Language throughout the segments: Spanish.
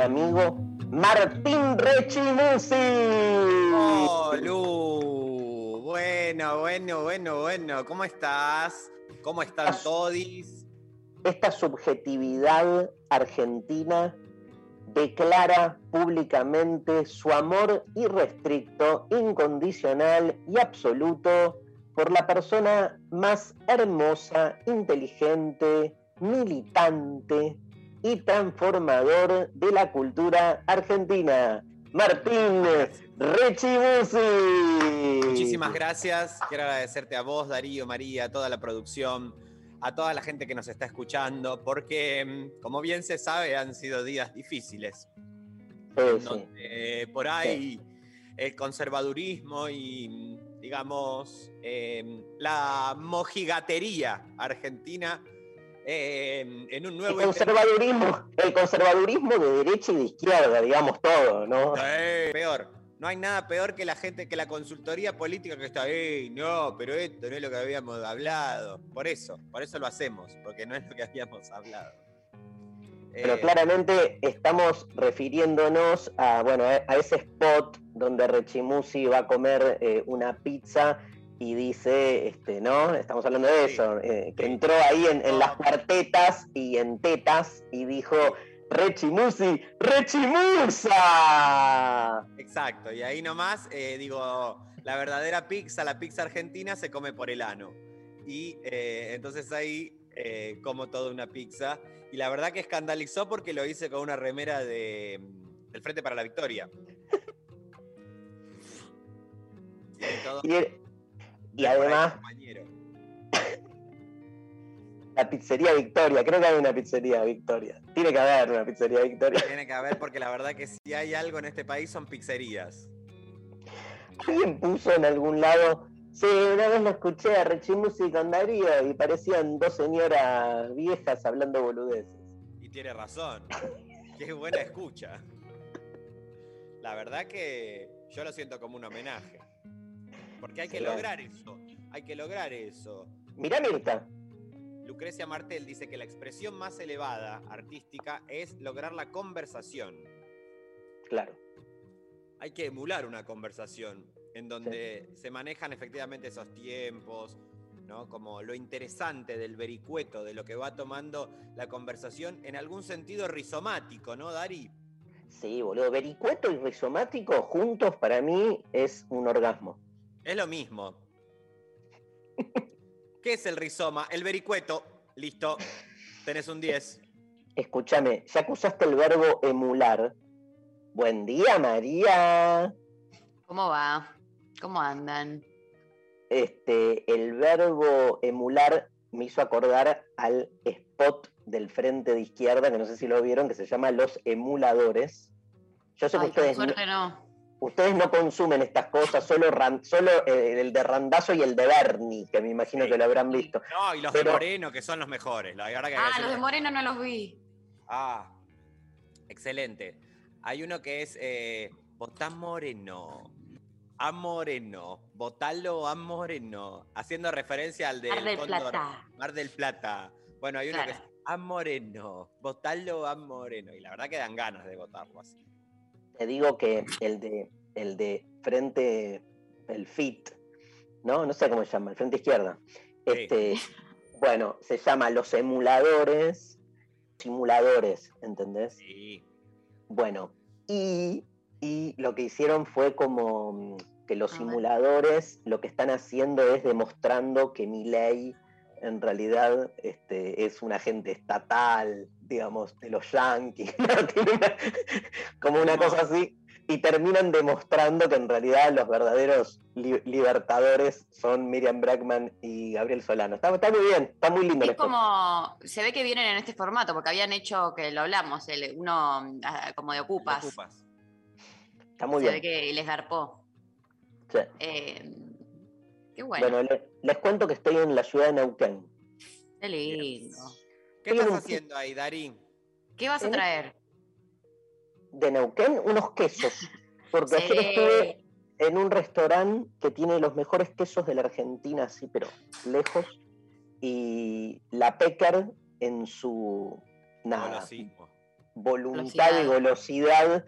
amigo Martín Rechimusi. Oh, Lu. Bueno, bueno, bueno, bueno. ¿Cómo estás? ¿Cómo están Estás- todis? Esta subjetividad argentina declara públicamente su amor irrestricto, incondicional y absoluto por la persona más hermosa, inteligente, militante y transformador de la cultura argentina, Martín Rechimusi. Muchísimas gracias. Quiero agradecerte a vos, Darío, María, a toda la producción, a toda la gente que nos está escuchando, porque, mm, como bien se sabe, han sido días difíciles. Sí, sí. donde por ahí el conservadurismo y, mm, digamos, eh, la mojigatería argentina eh, en un El nuevo... conservadurismo, el conservadurismo de derecha y de izquierda, digamos todo, ¿no? Eh, peor. No hay nada peor que la gente, que la consultoría política que está ahí. No, pero esto no es lo que habíamos hablado. Por eso, por eso lo hacemos, porque no es lo que habíamos hablado. Pero Eh, claramente estamos refiriéndonos a, bueno, a a ese spot donde Rechimusi va a comer eh, una pizza y dice, este, ¿no? Estamos hablando de eso, eh, que entró ahí en, las cuartetas y en tetas y dijo, Rechimusi, Rechimusa. Exacto, y ahí nomás eh, digo, la verdadera pizza, la pizza argentina se come por el ano. Y eh, entonces ahí como toda una pizza. Y la verdad que escandalizó porque lo hice con una remera de, del Frente para la Victoria. Y, todo- Y, y además, la pizzería Victoria, creo que hay una pizzería Victoria. Tiene que haber una pizzería Victoria. Tiene que haber porque la verdad que si hay algo en este país son pizzerías. Alguien puso en algún lado, sí, una vez lo escuché a Rechimusi con Darío y parecían dos señoras viejas hablando boludeces. Y tiene razón. Qué buena escucha. La verdad que yo lo siento como un homenaje. Porque hay que Claro. lograr eso. Hay que lograr eso. Mirá Mirta, Lucrecia Martel dice que la expresión más elevada artística es lograr la conversación. claro. Hay que emular una conversación en donde se manejan efectivamente esos tiempos, ¿no? Como lo interesante del vericueto, de lo que va tomando la conversación en algún sentido rizomático, ¿no, Dari? Sí, boludo, vericueto y rizomático juntos para mí es un orgasmo. Es lo mismo. ¿Qué es el rizoma? El vericueto. Listo. Tenés un 10. Escúchame, ya que usaste el verbo emular. Buen día, María. ¿Cómo va? ¿Cómo andan? Este, el verbo emular me hizo acordar al spot del frente de izquierda, que no sé si lo vieron, que se llama Los Emuladores. Yo sé que Ay, por ustedes, no. Ustedes no consumen estas cosas, solo, ran- solo eh, el de Randazo y el de Bernie, que me imagino Sí. que lo habrán visto. No, y los Pero- de Moreno, que son los mejores. La verdad que hay que Ah, los de Moreno no los vi. Ah, excelente. Hay uno que es eh, Votá Moreno. A Moreno. Votalo a Moreno. Haciendo referencia al de Mar del Plata. Mar del Plata. Bueno, hay uno que es a Moreno. Votalo a Moreno. Y la verdad que dan ganas de votarlo así. Te digo que el de, el de frente, el FIT, ¿no? No sé cómo se llama, el frente izquierda. Sí. Este, bueno, se llama Los Emuladores, simuladores, ¿entendés? Sí. Bueno, y, y lo que hicieron fue como mm, que los simuladores lo que están haciendo es demostrando que Milei en realidad este, es un agente estatal, digamos, de los yanquis, ¿no? Tiene una- como una cosa así, y terminan demostrando que en realidad los verdaderos li- libertadores son Miriam Brackman y Gabriel Solano. Está, está muy bien, está muy lindo. Es como, se ve que vienen en este formato, porque habían hecho, que lo hablamos, el- uno ah, como de ocupas. Ocupas. Está muy se bien. ve que les garpó. sí. Eh, qué bueno, Bueno, le- les cuento que estoy en la ciudad de Neuquén. qué lindo. ¿Qué Estoy estás un- haciendo ahí, Darín? ¿Qué vas a ¿Eh? traer? De Neuquén, unos quesos. Porque ayer Sí. estuve en un restaurante que tiene los mejores quesos de la Argentina, así, pero lejos. Y la Pecker en su nada, voluntad y golosidad.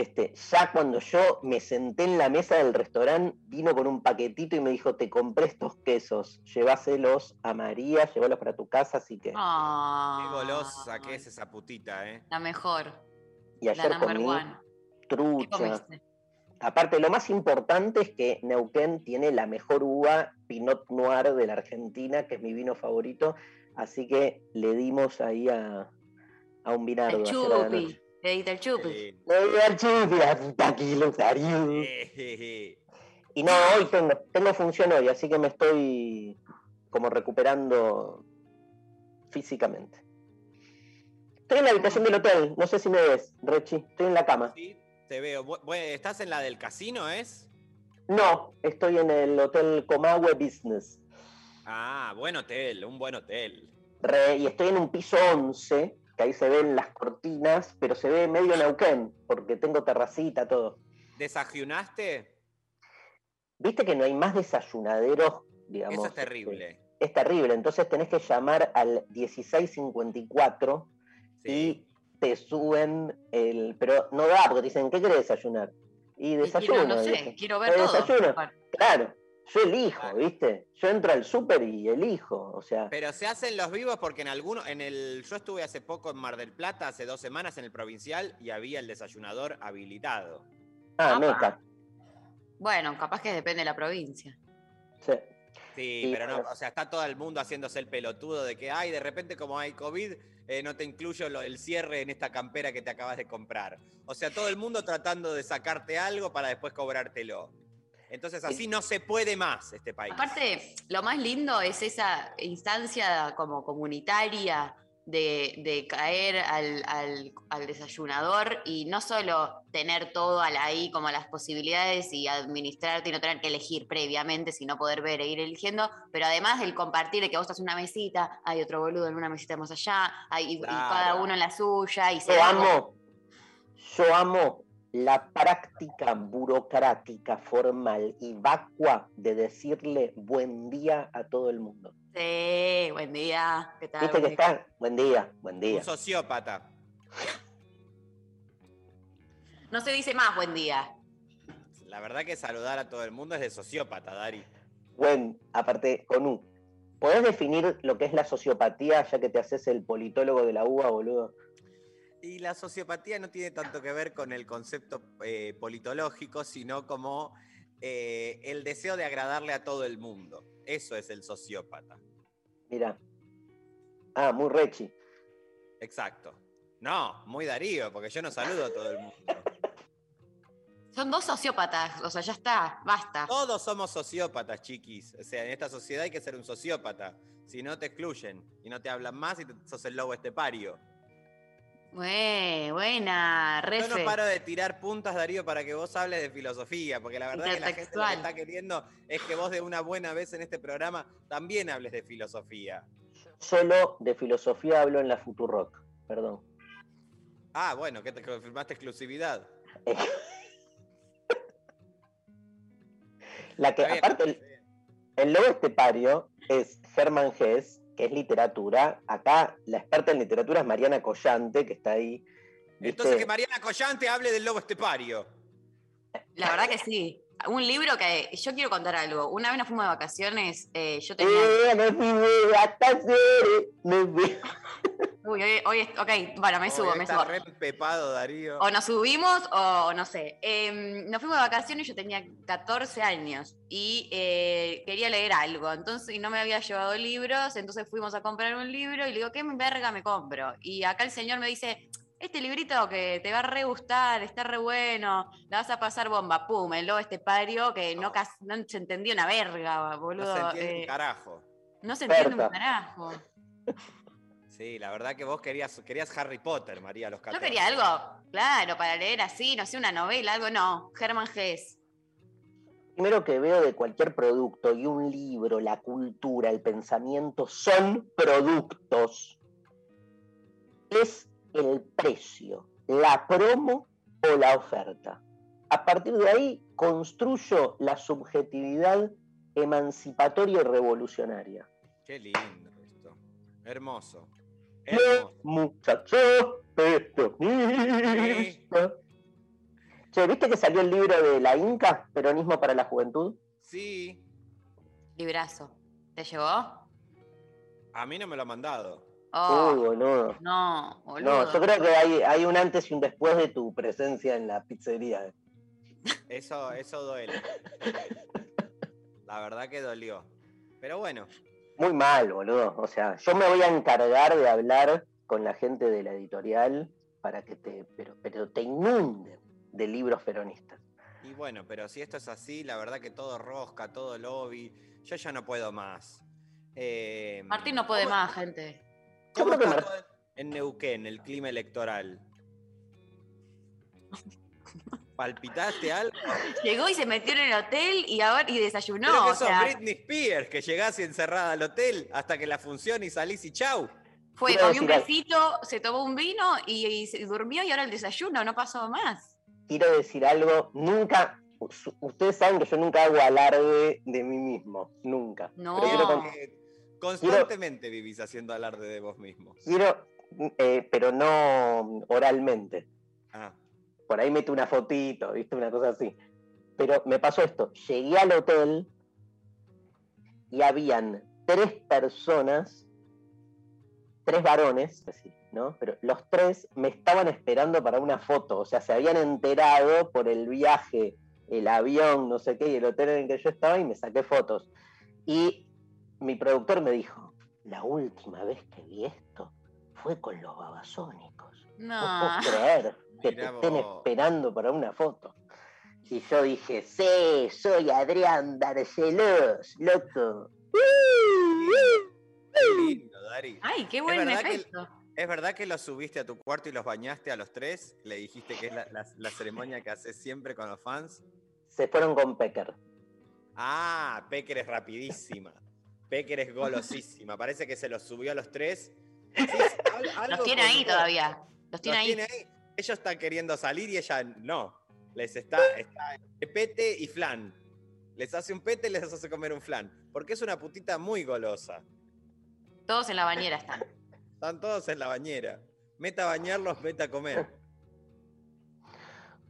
Este, ya cuando yo me senté en la mesa del restaurante, vino con un paquetito y me dijo, te compré estos quesos, llévaselos a María, llévalos para tu casa, así que... Ah, Qué golosa que es esa putita, ¿eh? La mejor, y la ayer number comí one. ¿Qué trucha. Aparte, lo más importante es que Neuquén tiene la mejor uva Pinot Noir de la Argentina, que es mi vino favorito, así que le dimos ahí a, a un vinardo. A diste el chupi. Le di al chupi, a puta que lo Y no, hoy tengo, tengo función hoy, así que me estoy como recuperando físicamente. Estoy en la habitación del hotel, no sé si me ves, Rechi, estoy en la cama. Sí, te veo. ¿Estás en la del casino, es? No, estoy en el hotel Comahue Business. Ah, buen hotel, un buen hotel. Re- y estoy en un piso 11, que ahí se ven las cortinas, pero se ve medio Neuquén, porque tengo terracita, todo. ¿Desayunaste? Viste que no hay más desayunaderos, digamos. Eso es este, terrible. es terrible, entonces tenés que llamar al 1654 Sí. y te suben el... Pero no da, porque te dicen, ¿qué querés desayunar? Y Y desayuno. quiero, no sé, quiero ver todo. desayuno. Claro, yo elijo, Claro. ¿viste? Yo entro al súper y elijo, o sea... Pero se hacen los vivos porque en alguno, en el, yo estuve hace poco en Mar del Plata, hace dos semanas en el provincial y había el desayunador habilitado. Ah, Apa. meca. Bueno, capaz que depende de la provincia. Sí. Sí, pero no, o sea, está todo el mundo haciéndose el pelotudo de que, ay, de repente como hay COVID, eh, no te incluyo lo- el cierre en esta campera que te acabas de comprar. O sea, todo el mundo tratando de sacarte algo para después cobrártelo. Entonces así no se puede más este país. Aparte, lo más lindo es esa instancia como comunitaria de, de caer al, al- al desayunador y no solo tener todo ahí como las posibilidades y administrarte y no tener que elegir previamente, sino poder ver e ir eligiendo, pero además el compartir de que vos estás en una mesita, hay otro boludo en una mesita más allá, hay, y- y cada uno en la suya y se Yo amo, yo amo la práctica burocrática, formal y vacua de decirle buen día a todo el mundo. Sí, buen día. ¿Qué tal? ¿Viste que Buen día. está? Buen día, buen día. Un sociópata. No se dice más buen día. La verdad que saludar a todo el mundo es de sociópata, Dari. Buen, aparte, con U. ¿Podés definir lo que es la sociopatía ya que te haces el politólogo de la UBA, boludo? Y la sociopatía no tiene tanto que ver con el concepto eh, politológico, sino como eh, el deseo de agradarle a todo el mundo. Eso es el sociópata. Mira. Ah, muy rechi. Exacto. No, muy Darío, porque yo no saludo a todo el mundo. Son dos sociópatas, o sea, ya está, basta. Todos somos sociópatas, chiquis. O sea, en esta sociedad hay que ser un sociópata. Si no, te excluyen y no te hablan más y te- sos el lobo estepario. Bue- buena, Yo no paro de tirar puntas, Darío, para que vos hables de filosofía, porque la verdad es que la gente lo que está queriendo es que vos de una buena vez en este programa también hables de filosofía. Solo de filosofía hablo en la Futurock. Perdón. Ah, bueno, que te confirmaste exclusividad. La que, bien, aparte, el, el lobo estepario es Germán Gess, que es literatura. Acá la experta en literatura es Mariana Collante, que está ahí. ¿viste? Entonces que Mariana Collante hable del lobo estepario. La verdad que sí. Un libro que yo quiero contar algo. Una vez nos fuimos de vacaciones, eh, yo tenía. Eh, me fui de vacaciones, me fui. Uy, hoy, hoy es- ok, bueno, me Hoy subo, me está subo. re empepado, Darío. O nos subimos o no sé. Em, nos fuimos de vacaciones, yo tenía 14 años y eh, quería leer algo. Entonces, y no me había llevado libros, entonces fuimos a comprar un libro y le digo, ¿qué verga me compro? Y acá el señor me dice, este librito que te va a re gustar, está re bueno, la vas a pasar bomba. Pum, el lobo este pario que no, cas- no se entendía una verga, boludo. no se entiende un eh, carajo. no se entiende un carajo. Sí, la verdad que vos querías, querías Harry Potter, María, los 14. Yo quería algo, claro, para leer así, no sé, una novela, algo no. Germán Gess. Primero que veo de cualquier producto y un libro, la cultura, el pensamiento son productos. Es el precio, la promo o la oferta. A partir de ahí construyo la subjetividad emancipatoria y revolucionaria. Qué lindo esto. Hermoso. Los muchachos peronistas. Che, ¿viste que salió el libro de la Inca, Peronismo para la Juventud? Sí, Librazo. ¿Te llegó? a mí no me lo ha mandado. Oh, Uy, boludo. no, boludo. No, yo creo que hay, hay un antes y un después de tu presencia en la pizzería. Eso, eso duele. La verdad que dolió. Pero bueno, Muy mal, boludo. O sea, yo me voy a encargar de hablar con la gente de la editorial para que te, pero, pero te inunden de libros peronistas. y bueno, pero si esto es así, la verdad que todo rosca, todo lobby, yo ya no puedo más. Eh, Martín no puede ¿cómo- más, gente. Yo ¿Cómo creo que está todo en Neuquén el clima electoral? ¿Palpitaste algo? Llegó y se metió en el hotel y ahora y desayunó. Creo que o sos sea, Britney Spears, que llegás y encerrada al hotel hasta que la función y salís y chau. fue, comió un besito, se tomó un vino y, y se durmió y ahora el desayuno, no pasó más. Quiero decir algo, nunca, ustedes saben que yo nunca hago alarde de mí mismo, nunca. No. Pero quiero, Eh, constantemente vivís haciendo alarde de vos mismo. quiero, eh, pero no oralmente. Ah, por ahí mete una fotito, ¿viste? Una cosa así. Pero me pasó esto, llegué al hotel y habían tres personas, tres varones, así, ¿no? Pero los tres me estaban esperando para una foto, o sea, se habían enterado por el viaje, el avión, no sé qué, y el hotel en el que yo estaba y me saqué fotos. Y mi productor me dijo, la última vez que vi esto fue con los babasónicos. No No. puedo creer que te vos. esperando para una foto. Y yo dije, sí, soy Adrián Darcelos, loco. qué lindo, Dari. Ay, qué buen que- efecto. ¿Es verdad que los subiste a tu cuarto y los bañaste a los tres? ¿Le dijiste que es la, la- la ceremonia que haces siempre con los fans? Se fueron con Pecker. Ah, Pecker es rapidísima. Pecker es golosísima. Parece que se los subió a los tres. Sí, al- algo Los tiene ahí todavía. Los Los tiene ahí. tiene ahí. Ellos están queriendo salir y ella no. Les está, está de pete y flan. Les hace un pete y les hace comer un flan. Porque es una putita muy golosa. Todos en la bañera están. Están todos en la bañera. Meta a bañarlos, meta a comer.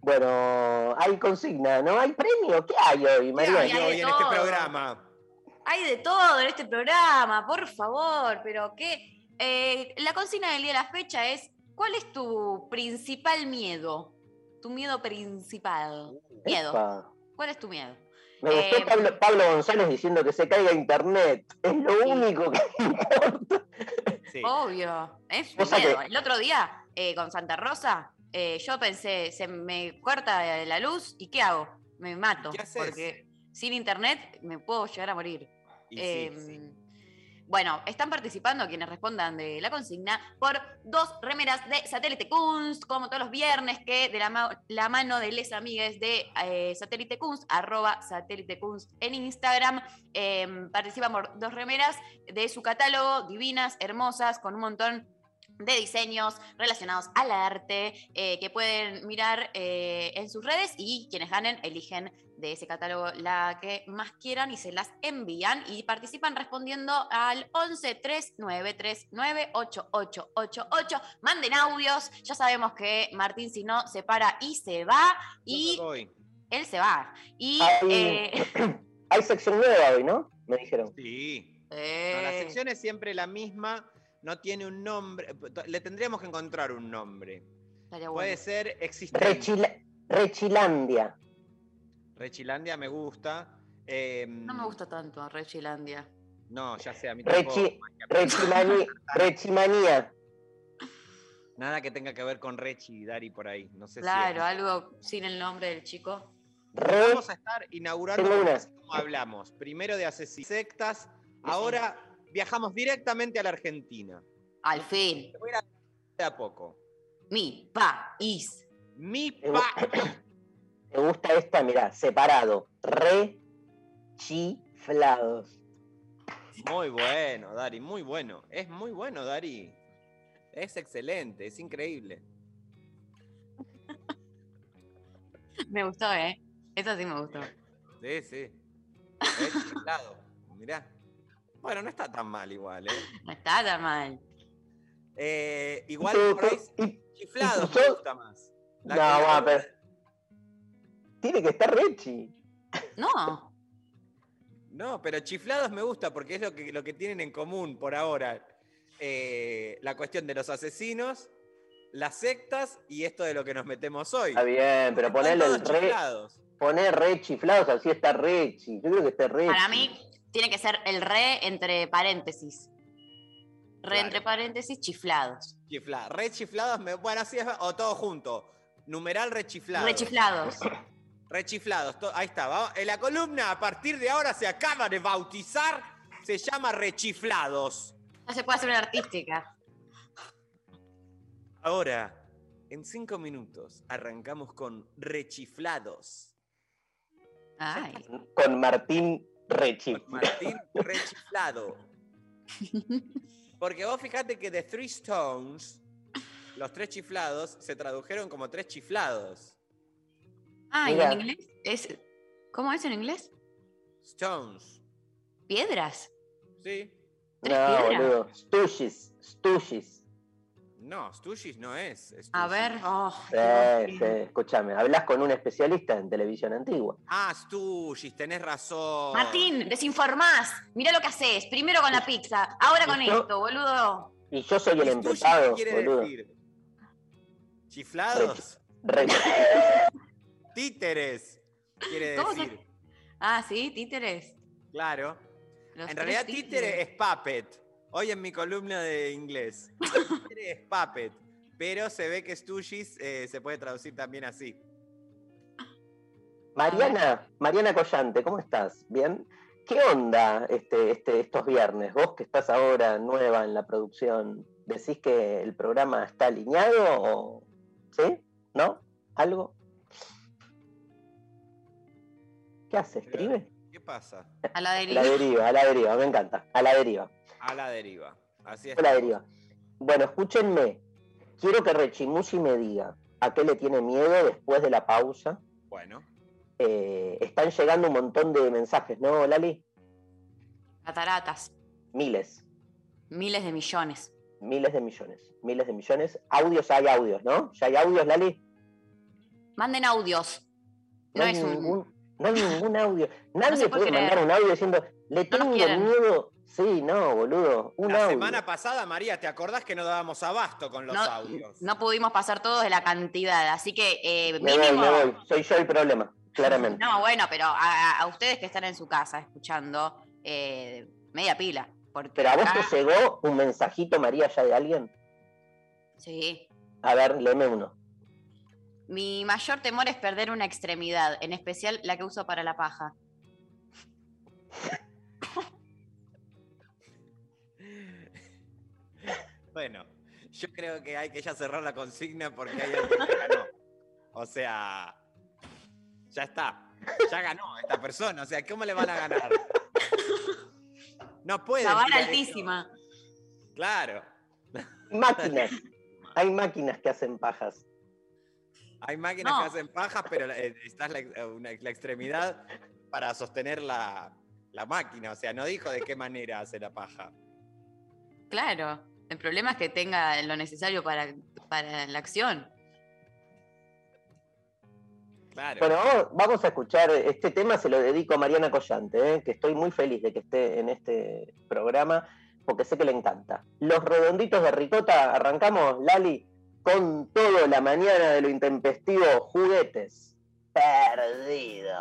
Bueno, hay consigna, ¿no? ¿Hay premio? ¿Qué hay hoy, ¿Qué María? hay hay de hoy en este todo. programa? Hay de todo en este programa, por favor, pero qué. Eh, la consigna del día de la fecha es: ¿cuál es tu principal miedo? Tu miedo principal. Miedo. Epa. ¿Cuál es tu miedo? Me gustó Eh, Pablo, Pablo González diciendo que se caiga internet. Es lo Sí. único que importa. Sí. Obvio, es miedo. que- El otro día, eh, con Santa Rosa, eh, yo pensé, se me corta la luz y ¿qué hago? Me mato. ¿Qué haces? Porque sin internet me puedo llegar a morir. Y sí, sí. Bueno, están participando quienes respondan de la consigna por dos remeras de Satélite Kunst, como todos los viernes, que de la, ma- la mano de les amigues de eh, Satélite Kunst, arroba Satélite Kunst en Instagram, eh, participan por dos remeras de su catálogo, divinas, hermosas, con un montón de diseños relacionados al arte eh, que pueden mirar eh, en sus redes y quienes ganen eligen de ese catálogo la que más quieran y se las envían y participan respondiendo al 11 3939 8888. Manden audios, ya sabemos que Martín si no se para y se va y Yo me voy. él se va. Y Ay. eh, Hay sección nueva hoy, ¿no? Me dijeron. Sí. eh, No, la sección es siempre la misma, no tiene un nombre. Le tendríamos que encontrar un nombre. Puede ser existente. Rechila- Rechilandia. Rechilandia me gusta. Eh, No me gusta tanto Rechilandia. No, ya sé, a mí tampoco. Rechi, Rechimani- Rechimanía. Nada que tenga que ver con Rechi y Dari por ahí. No sé Claro, algo sin el nombre del chico. Re, Vamos a estar inaugurando así como hablamos. Primero de asesinos sectas. Ahora viajamos directamente a la Argentina. Al fin. Voy a ir de a poco. Mi país. Mi Me pa. me gusta esta, mirá, separado. Rechiflados. Muy bueno, Dari, muy bueno. Es muy bueno, Dari. Es excelente, es increíble. Me gustó, ¿eh? Eso sí me gustó. Sí, sí. Es chiflado. Mirá. Bueno, no está tan mal igual, ¿eh? No está tan mal. Eh, igual Pero- por ahí y- chiflados y me gusta más. La No, va, pero- Tiene que estar Rechi. No. No, pero chiflados me gusta porque es lo que, lo que tienen en común por ahora. Eh, la cuestión de los asesinos, las sectas y esto de lo que nos metemos hoy. Está bien, pero todos re, chiflados. poner rechiflados, así está Rechi. Yo creo que está Rechi. Para mí tiene que ser el re entre paréntesis. Re Claro. entre paréntesis, chiflados. Chifla- Re chiflados, me- bueno, así es, o todo junto. Numeral rechiflado. Rechiflados. Rechiflados, to- ahí está. vamos. En la columna, a partir de ahora, se acaba de bautizar, se llama rechiflados. No se puede hacer una artística. Ahora, en cinco minutos, arrancamos con rechiflados. Ay. Con Martín Rechi. Martín Rechiflado. Porque vos fíjate que The Three Stones, los tres chiflados, se tradujeron como tres chiflados. Ah, ¿y en inglés? Es, ¿Cómo es en inglés? Stones. ¿Piedras? ¿Sí? ¿Tres No, piedras? boludo. Stushis. Stushis. No, Stushis no es. A ver. oh, Sí, sí, escúchame. Hablas con un especialista en televisión antigua. Ah, Stushis, tenés razón. Martín, desinformás. Mira lo que haces. Primero con la pizza, ahora con esto, boludo. Y yo soy ¿Y el empezado, boludo. decir? ¿Chiflados? Re- Títeres, quiere ¿Cómo se- decir. Ah, sí, títeres. Claro. Los En realidad, títeres. títere es puppet. Hoy en mi columna de inglés. Es puppet. Pero se ve que Stushis eh, se puede traducir también así. Mariana, Mariana Collante, ¿cómo estás? ¿Bien? ¿Qué onda este, este, estos viernes? Vos que estás ahora nueva en la producción, ¿decís que el programa está alineado o sí? ¿No? ¿Algo? ¿Qué hace? ¿Escribe? A la A deriva. la deriva, a la deriva, me encanta. A la deriva. A la deriva. Así es. A la deriva. Bueno, escúchenme. Quiero que Rechimusi me diga a qué le tiene miedo después de la pausa. Bueno. Eh, están llegando un montón de mensajes, ¿no, Lali? Cataratas. Miles, Miles de millones. miles de millones, miles de millones. Audios hay audios, ¿no? ¿Ya hay audios, Lali? Manden audios. No, hay es un. No hay ningún audio. Nadie puede mandar un audio diciendo, le tengo miedo. Sí, no, boludo. Un La audio. semana pasada, María, ¿te acordás que no dábamos abasto con los No, audios? no pudimos pasar todos de la cantidad, así que eh, me voy, mínimo. me voy. Soy yo el problema, claramente. No, bueno, pero a, a ustedes que están en su casa escuchando, eh, media pila. Porque Pero a vos acá- te llegó un mensajito, María, ya de alguien. Sí. A ver, léeme uno. Mi mayor temor es perder una extremidad, en especial la que uso para la paja. Bueno, yo creo que hay que ya cerrar la consigna porque hay alguien que ganó. O sea, ya está. Ya ganó esta persona. O sea, ¿cómo le van a ganar? No puede. La vara eso. altísima. Claro. Máquinas. Hay máquinas que hacen pajas. Hay máquinas No. que hacen pajas, pero la- eh, está la, ex- una- la extremidad para sostener la, la máquina. O sea, no dijo de qué manera hace la paja. Claro. El problema es que tenga lo necesario para, para la acción. Claro. Bueno, vamos, vamos a escuchar este tema, se lo dedico a Mariana Collante, ¿eh? que estoy muy feliz de que esté en este programa, porque sé que le encanta. Los redonditos de ricota, arrancamos, Lali, con todo la mañana de lo intempestivo, juguetes. Perdido.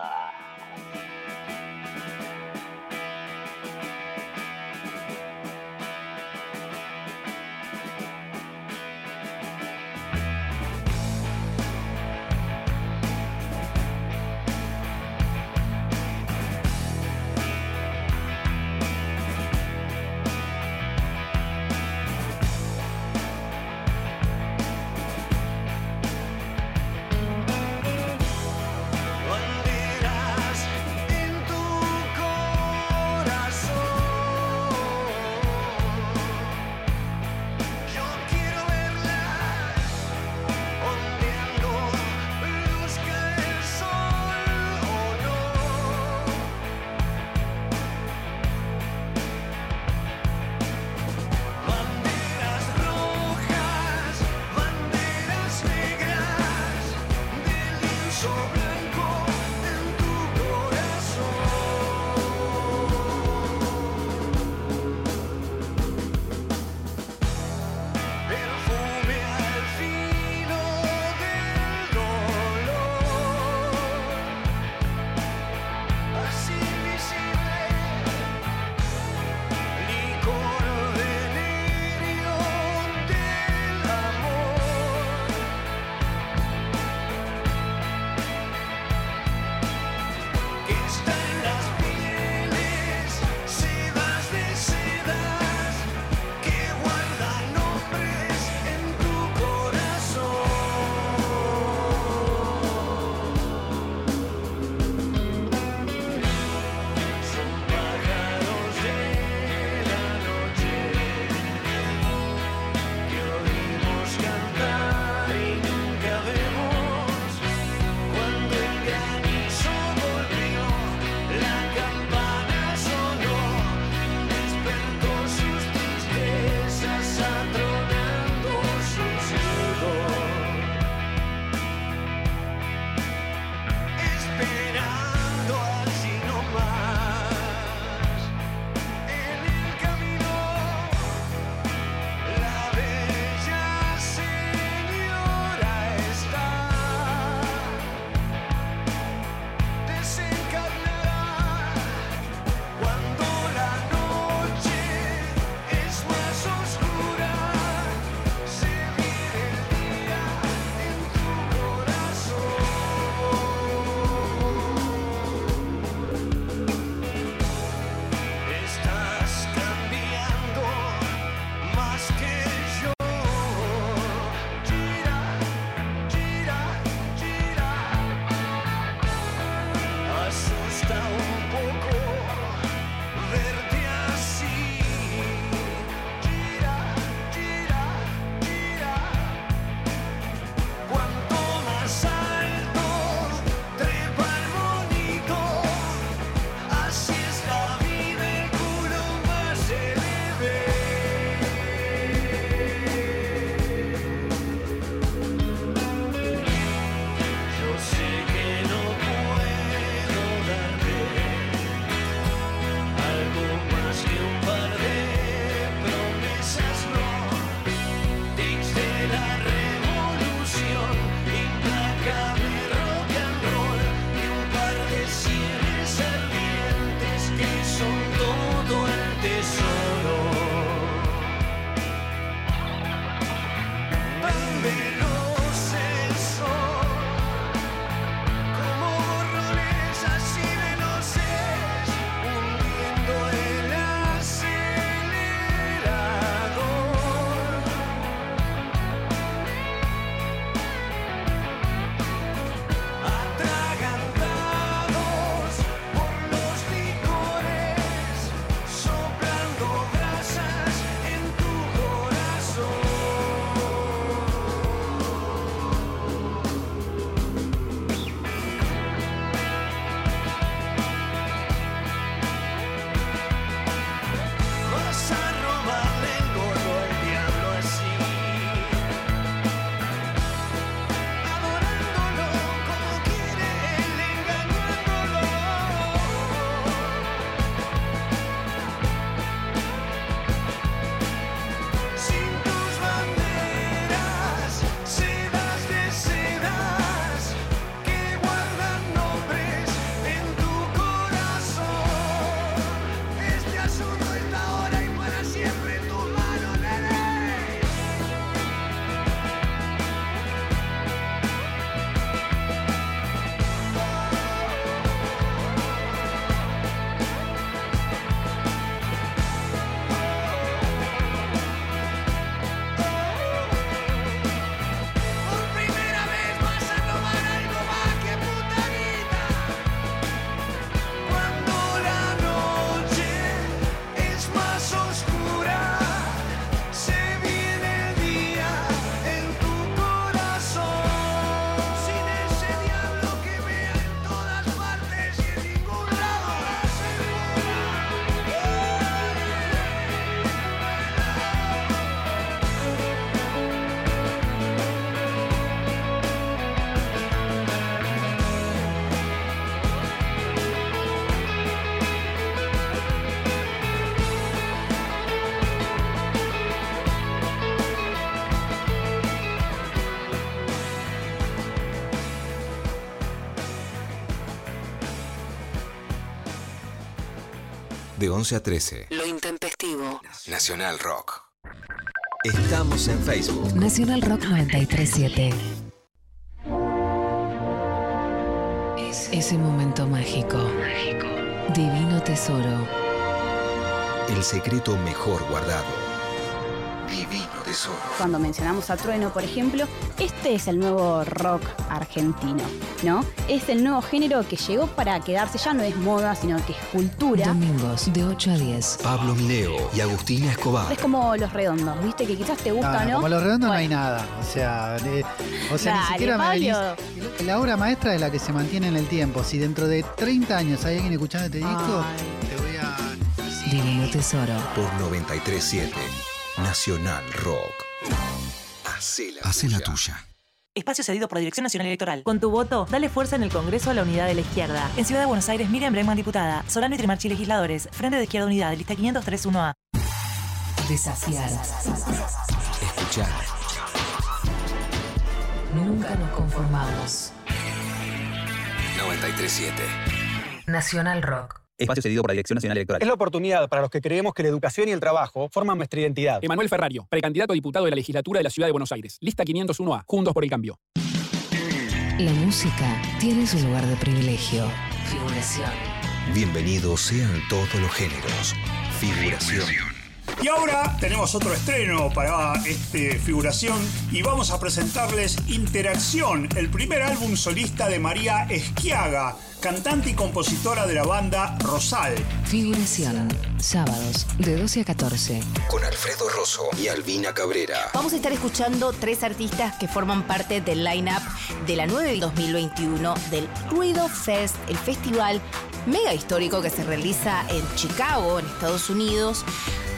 11 a 13. Lo intempestivo. Nacional Rock. Estamos en Facebook. Nacional Rock 937. Ese momento mágico. Divino tesoro. El secreto mejor guardado. Cuando mencionamos a Trueno, por ejemplo, este es el nuevo rock argentino, ¿no? Es el nuevo género que llegó para quedarse, ya no es moda, sino que es cultura. Domingos de 8 a 10. Pablo Mineo y Agustina Escobar. Es como los redondos, ¿viste? Que quizás te gusta, No, ¿no? no, como los redondos no hay nada. O sea, o sea ni siquiera me Pablo. venís- La obra maestra es la que se mantiene en el tiempo. Si dentro de 30 años hay alguien escuchando este disco, Ay. te voy a. Divino tesoro. Por 937. Nacional Rock. Hacé la, tuya. Espacio cedido por la Dirección Nacional Electoral. Con tu voto, dale fuerza en el Congreso a la unidad de la izquierda. En Ciudad de Buenos Aires, Miriam Bregman, diputada. Solano y Trimarchi, legisladores. Frente de Izquierda Unidad, lista 503-1A. Desafiar. Escuchar. Nunca nos conformamos. 937. Nacional Rock. Espacio cedido por la Dirección Nacional Electoral. Es la oportunidad para los que creemos que la educación y el trabajo forman nuestra identidad. Emanuel Ferrario, precandidato a diputado de la legislatura de la Ciudad de Buenos Aires. Lista 501A. Juntos por el cambio. La música tiene su lugar de privilegio. Figuración. Bienvenidos sean todos los géneros. Figuración. Y ahora tenemos otro estreno para este figuración y vamos a presentarles Interacción, el primer álbum solista de María Esquiaga, cantante y compositora de la banda Rosal. Figuración. Sábados de 12 a 14. Con Alfredo Rosso y Albina Cabrera. Vamos a estar escuchando tres artistas que forman parte del line-up de la 9 del 2021 del Ruido Fest, el festival mega histórico que se realiza en Chicago, en Estados Unidos,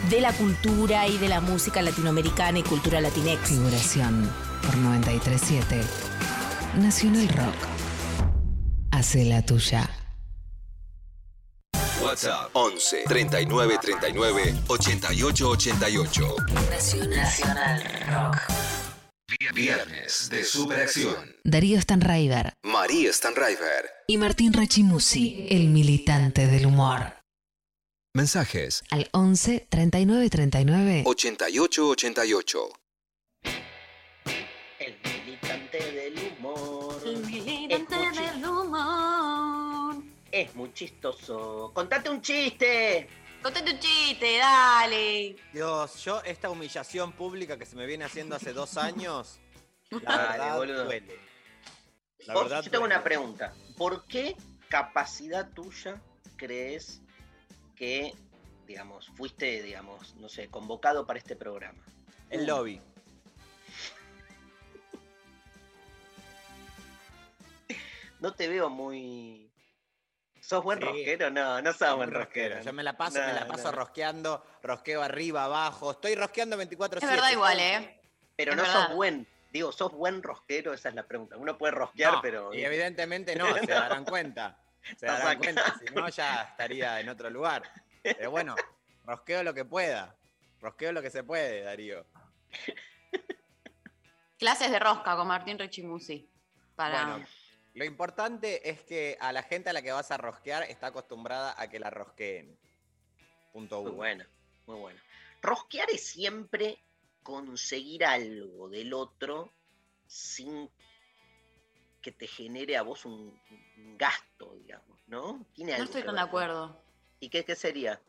de la cultura y de la música latinoamericana y cultura latinex. Figuración. Por 937. Nacional Rock. Hace la tuya. WhatsApp 11 39 39 88 88. Nacional Rock. Viernes de Superacción. Darío Stanraiver María Stanraiver. y Martín Rachimusi, el militante del humor. Mensajes Al 11 39 39 88 88. Es muy chistoso. ¡Contate un chiste! Contate un chiste, dale. Dios, yo esta humillación pública que se me viene haciendo hace dos años, la Dale, verdad boludo. duele. La Vos, verdad yo tengo duele. una pregunta. ¿Por qué capacidad tuya crees que, digamos, fuiste, digamos, no sé, convocado para este programa? El lobby. No te veo muy... ¿Sos buen Sí. rosquero? No, no sos buen Muy rosquero. Yo me la paso, me la paso no. rosqueando, rosqueo arriba, abajo. Estoy rosqueando 24 Es verdad igual, ¿eh? Pero Es no verdad. sos buen. Digo, ¿sos buen rosquero? Esa es la pregunta. Uno puede rosquear, No, pero... Y evidentemente no, se darán cuenta. Se Estás darán acá. cuenta, si no ya estaría en otro lugar. Pero bueno, rosqueo lo que pueda. Rosqueo lo que se puede, Darío. Clases de rosca con Martín Rechimusi. Para... Bueno, lo importante es que a la gente a la que vas a rosquear está acostumbrada a que la rosqueen. Punto Muy uno. buena, muy buena. Rosquear es siempre conseguir algo del otro sin que te genere a vos un, un gasto, digamos, ¿no? Tiene no algo estoy tan de acuerdo. ¿Y qué, qué sería?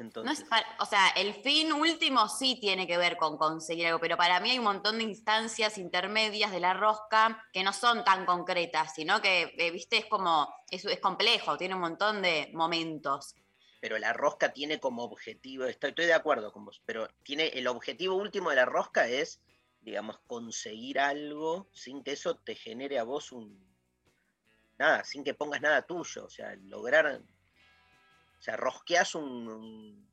No Entonces, es pa- o sea, el fin último sí tiene que ver con conseguir algo, pero para mí hay un montón de instancias intermedias de la rosca que no son tan concretas, sino que, eh, viste, es como, es, es complejo, tiene un montón de momentos. pero la rosca tiene como objetivo, estoy, estoy de acuerdo con vos, pero tiene el objetivo último de la rosca es, digamos, conseguir algo sin que eso te genere a vos un nada, sin que pongas nada tuyo, o sea, lograr, o sea, rosqueás un, un-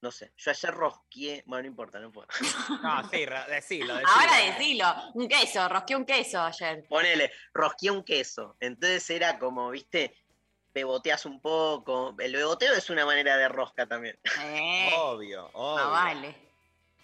no sé, yo ayer rosqueé, bueno, no importa, no puedo. No, sí, decilo, decilo. Ahora decilo, un queso, rosqué un queso ayer. Ponele, rosqueé un queso, entonces era como, viste, beboteas un poco, el beboteo es una manera de rosca también. Eh, Obvio, obvio. no vale.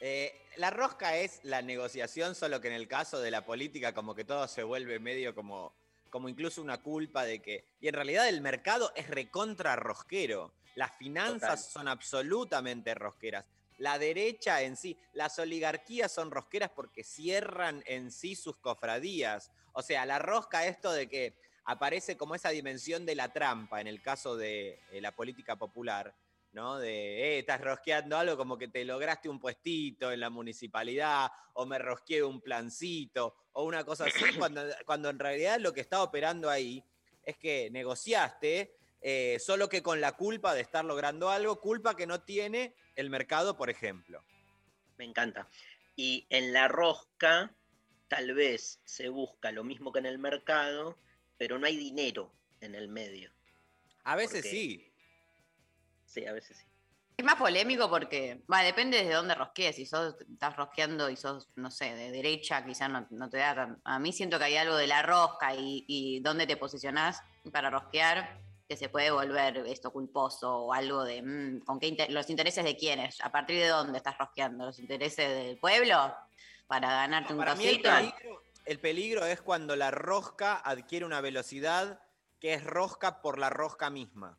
Eh, la rosca es la negociación, solo que en el caso de la política como que todo se vuelve medio como, como incluso una culpa de que... Y en realidad el mercado es recontra rosquero. Las finanzas Total. son absolutamente rosqueras. La derecha en sí, las oligarquías son rosqueras porque cierran en sí sus cofradías. O sea, la rosca esto de que aparece como esa dimensión de la trampa en el caso de eh, la política popular, ¿no? De, eh, estás rosqueando algo como que te lograste un puestito en la municipalidad o me rosqueé un plancito o una cosa así, cuando, cuando en realidad lo que está operando ahí es que negociaste, eh, solo que con la culpa de estar logrando algo, culpa que no tiene el mercado, por ejemplo. Me encanta. Y en la rosca, tal vez se busca lo mismo que en el mercado, pero no hay dinero en el medio. A veces Porque- sí. Sí, a veces sí. Es más polémico porque, va, depende de dónde rosquees. Si sos, estás rosqueando y sos, no sé, de derecha, quizás no, no te da tan- A mí siento que hay algo de la rosca y, y dónde te posicionás para rosquear que se puede volver esto culposo o algo de mm, con qué inter- los intereses de quiénes, a partir de dónde estás rosqueando, los intereses del pueblo para ganarte un Para mí el cosito. peligro, el peligro es cuando la rosca adquiere una velocidad que es rosca por la rosca misma.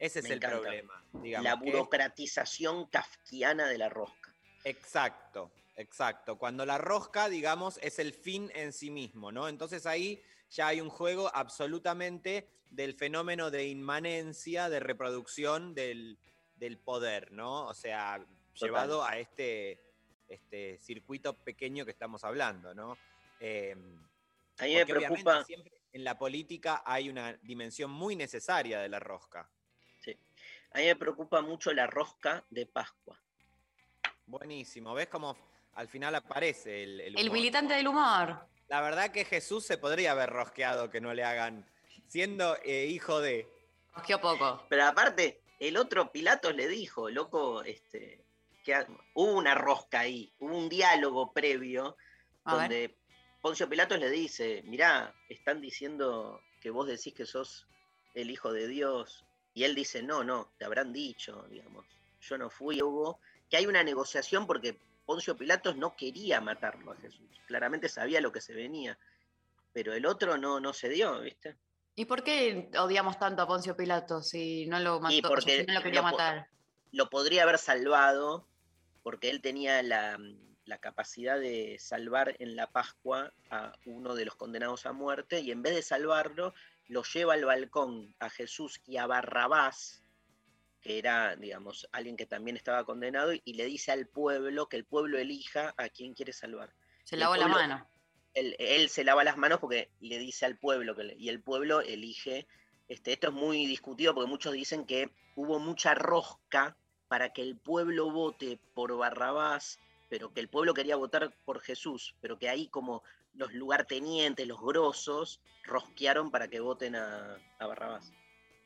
Ese es Me el encanta. problema. Digamos, la que burocratización kafkiana de la rosca. Exacto, exacto. Cuando la rosca, digamos, es el fin en sí mismo, ¿no? Entonces ahí ya hay un juego absolutamente del fenómeno de inmanencia, de reproducción del, del poder, ¿no? O sea, llevado a este, este circuito pequeño que estamos hablando, ¿no? Eh, A mí me preocupa, siempre en la política hay una dimensión muy necesaria de la rosca. A mí me preocupa mucho la rosca de Pascua. Buenísimo, ¿ves cómo al final aparece el, el El militante del humor. La verdad que Jesús se podría haber rosqueado que no le hagan, siendo eh, hijo de... Rosqueó poco. Pero aparte, el otro Pilatos le dijo, loco, este, que hubo una rosca ahí, hubo un diálogo previo A ver. donde Poncio Pilatos le dice, mirá, están diciendo que vos decís que sos el hijo de Dios. Y él dice, no, no, te habrán dicho, digamos. Yo no fui, hubo, que hay una negociación porque Poncio Pilatos no quería matarlo a Jesús. Claramente sabía lo que se venía. Pero el otro no, no se dio, ¿viste? ¿Y por qué odiamos tanto a Poncio Pilato si no lo mató, Y porque si no lo quería lo matar? lo podría haber salvado porque él tenía la, la capacidad de salvar en la Pascua a uno de los condenados a muerte y en vez de salvarlo, lo lleva al balcón a Jesús y a Barrabás, que era, digamos, alguien que también estaba condenado, y le dice al pueblo que el pueblo elija a quien quiere salvar. Se el lavó la mano. Él, él se lava las manos porque le dice al pueblo que le- y el pueblo elige. Este, esto es muy discutido porque muchos dicen que hubo mucha rosca para que el pueblo vote por Barrabás, pero que el pueblo quería votar por Jesús, pero que ahí como los lugartenientes, los grosos, rosquearon para que voten a, a Barrabás.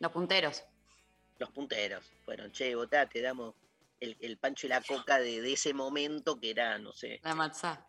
Los punteros. Los punteros fueron, che, votá, te damos el, el pancho y la coca de, de ese momento que era, no sé. La matzá.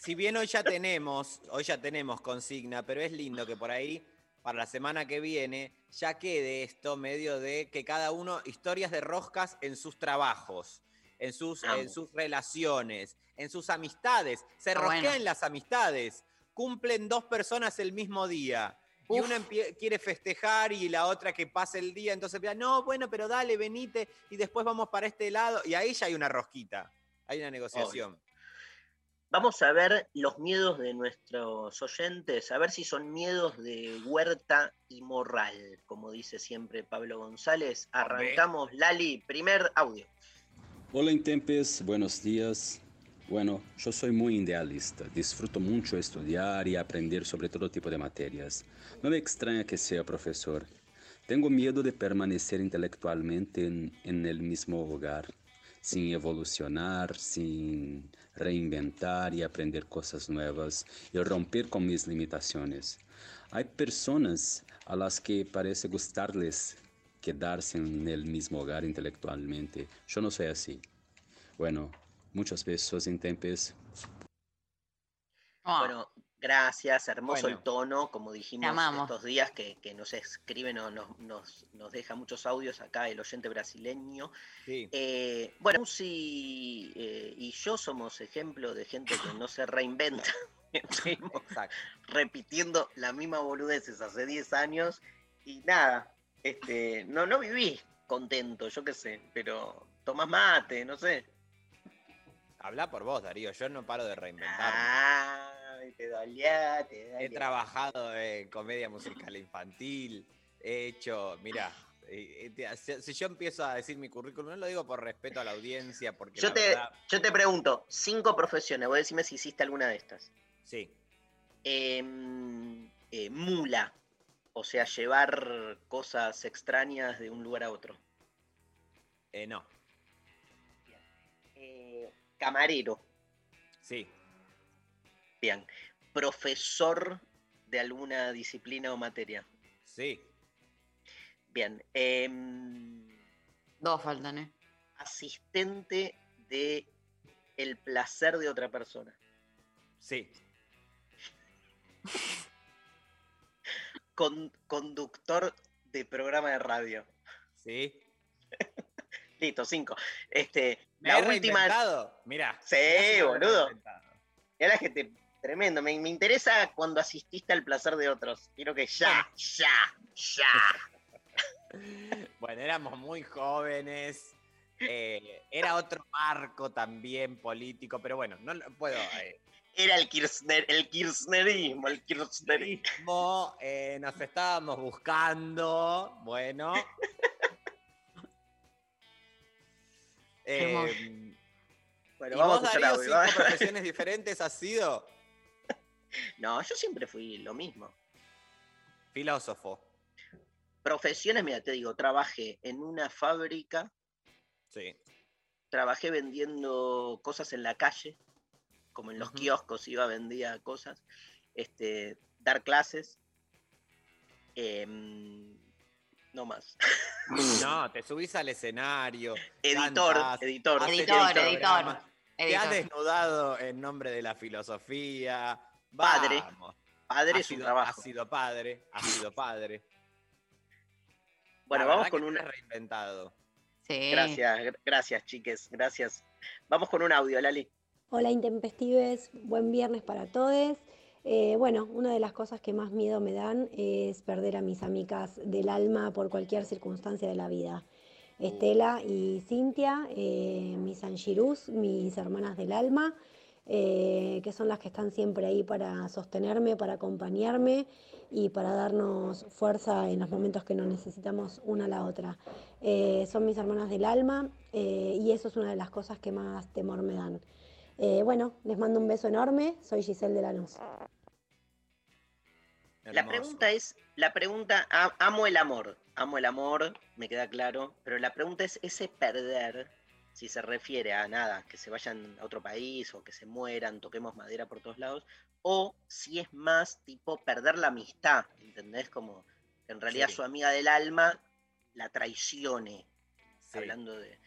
Si bien hoy ya tenemos, hoy ya tenemos consigna, pero es lindo que por ahí, para la semana que viene, ya quede esto medio de que cada uno, historias de roscas en sus trabajos, en sus, en sus relaciones, en sus amistades. Se Está rosquean bueno. las amistades. Cumplen dos personas el mismo día. Y una quiere festejar y la otra que pase el día, entonces no, bueno, pero dale, venite y después vamos para este lado. Y ahí ya hay una rosquita, hay una negociación. Vamos a ver los miedos de nuestros oyentes, a ver si son miedos de huerta y moral, como dice siempre Pablo González. Arrancamos, Lali, primer audio. Hola Intempes, buenos días. Bueno, yo soy muy idealista, disfruto mucho estudiar y aprender sobre todo tipo de materias. No me extraña que sea profesor. Tengo miedo de permanecer intelectualmente en, en el mismo hogar, sin evolucionar, sin reinventar y aprender cosas nuevas y romper con mis limitaciones. Hay personas a las que parece gustarles quedarse en el mismo hogar intelectualmente. Yo no soy así. Bueno, muchos besos, Intempes. Ah, Bueno, gracias, hermoso Bueno. el tono, como dijimos estos días que, que nos escriben o nos, nos, nos deja muchos audios acá el oyente brasileño. Sí. Eh, bueno, Uzi eh, y yo somos ejemplo de gente que no se reinventa. Estuvimos repitiendo la misma boludeces hace 10 años y nada, este, no, no viví contento, yo qué sé, pero tomás mate, no sé. Habla por vos, Darío. Yo no paro de reinventar. Ay, te dolía, te dolía. He trabajado en comedia musical infantil. He hecho, mira, si yo empiezo a decir mi currículum, no lo digo por respeto a la audiencia, porque Yo la te, verdad- yo te pregunto, cinco profesiones, vos decime si hiciste alguna de estas. Sí. Em, eh, mula, o sea, llevar cosas extrañas de un lugar a otro. Eh, no. Eh, camarero, Sí. bien. Profesor de alguna disciplina o materia. Sí. Bien. em, Dos faltan, ¿eh? asistente de el placer de otra persona. Sí. Con- conductor de programa de radio. Sí. Listo, cinco. Este, ¿Me la he última. Mirá. Sí, me boludo. Era la gente tremendo. Me, me interesa cuando asististe al placer de otros. Quiero que ya, ya, ya. Bueno, éramos muy jóvenes. eh, era otro marco también político, pero bueno, no lo puedo. eh, Era el, Kirchner, el kirchnerismo, el kirchnerismo. Mo, eh, nos estábamos buscando. Bueno. Eh, Bueno, ¿Y vamos vos, a Darío, cinco profesiones diferentes has sido? No, yo siempre fui lo mismo. Filósofo. Profesiones, mira, te digo, trabajé en una fábrica, Sí. trabajé vendiendo cosas en la calle, como en los kioscos iba, vendía cosas, este, dar clases, em, no más. No, te subís al escenario. Editor, editor. Editor, editor, Te has desnudado en nombre de la filosofía. Padre. Vamos. Padre Has es un sido- trabajo. Has sido padre, has sido padre. Bueno, La vamos con has reinventado. Sí. Gracias, gr- gracias, chiques, gracias. Vamos con un audio, Lali. Hola Intempestives, buen viernes para todos. Eh, bueno, una de las cosas que más miedo me dan es perder a mis amigas del alma por cualquier circunstancia de la vida. Estela y Cintia, eh, mis Anshirus, mis hermanas del alma, eh, que son las que están siempre ahí para sostenerme, para acompañarme y para darnos fuerza en los momentos que nos necesitamos una a la otra. Son mis hermanas del alma y eso es una de las cosas que más temor me dan. Eh, bueno, les mando un beso enorme. Soy Giselle de Lanús. La pregunta es, la pregunta, amo el amor, amo el amor, me queda claro, pero la pregunta es ese perder, si se refiere a nada, que se vayan a otro país o que se mueran, toquemos madera por todos lados, o si es más tipo perder la amistad, ¿entendés? Como que en realidad Sí. su amiga del alma la traicione, Sí. hablando de...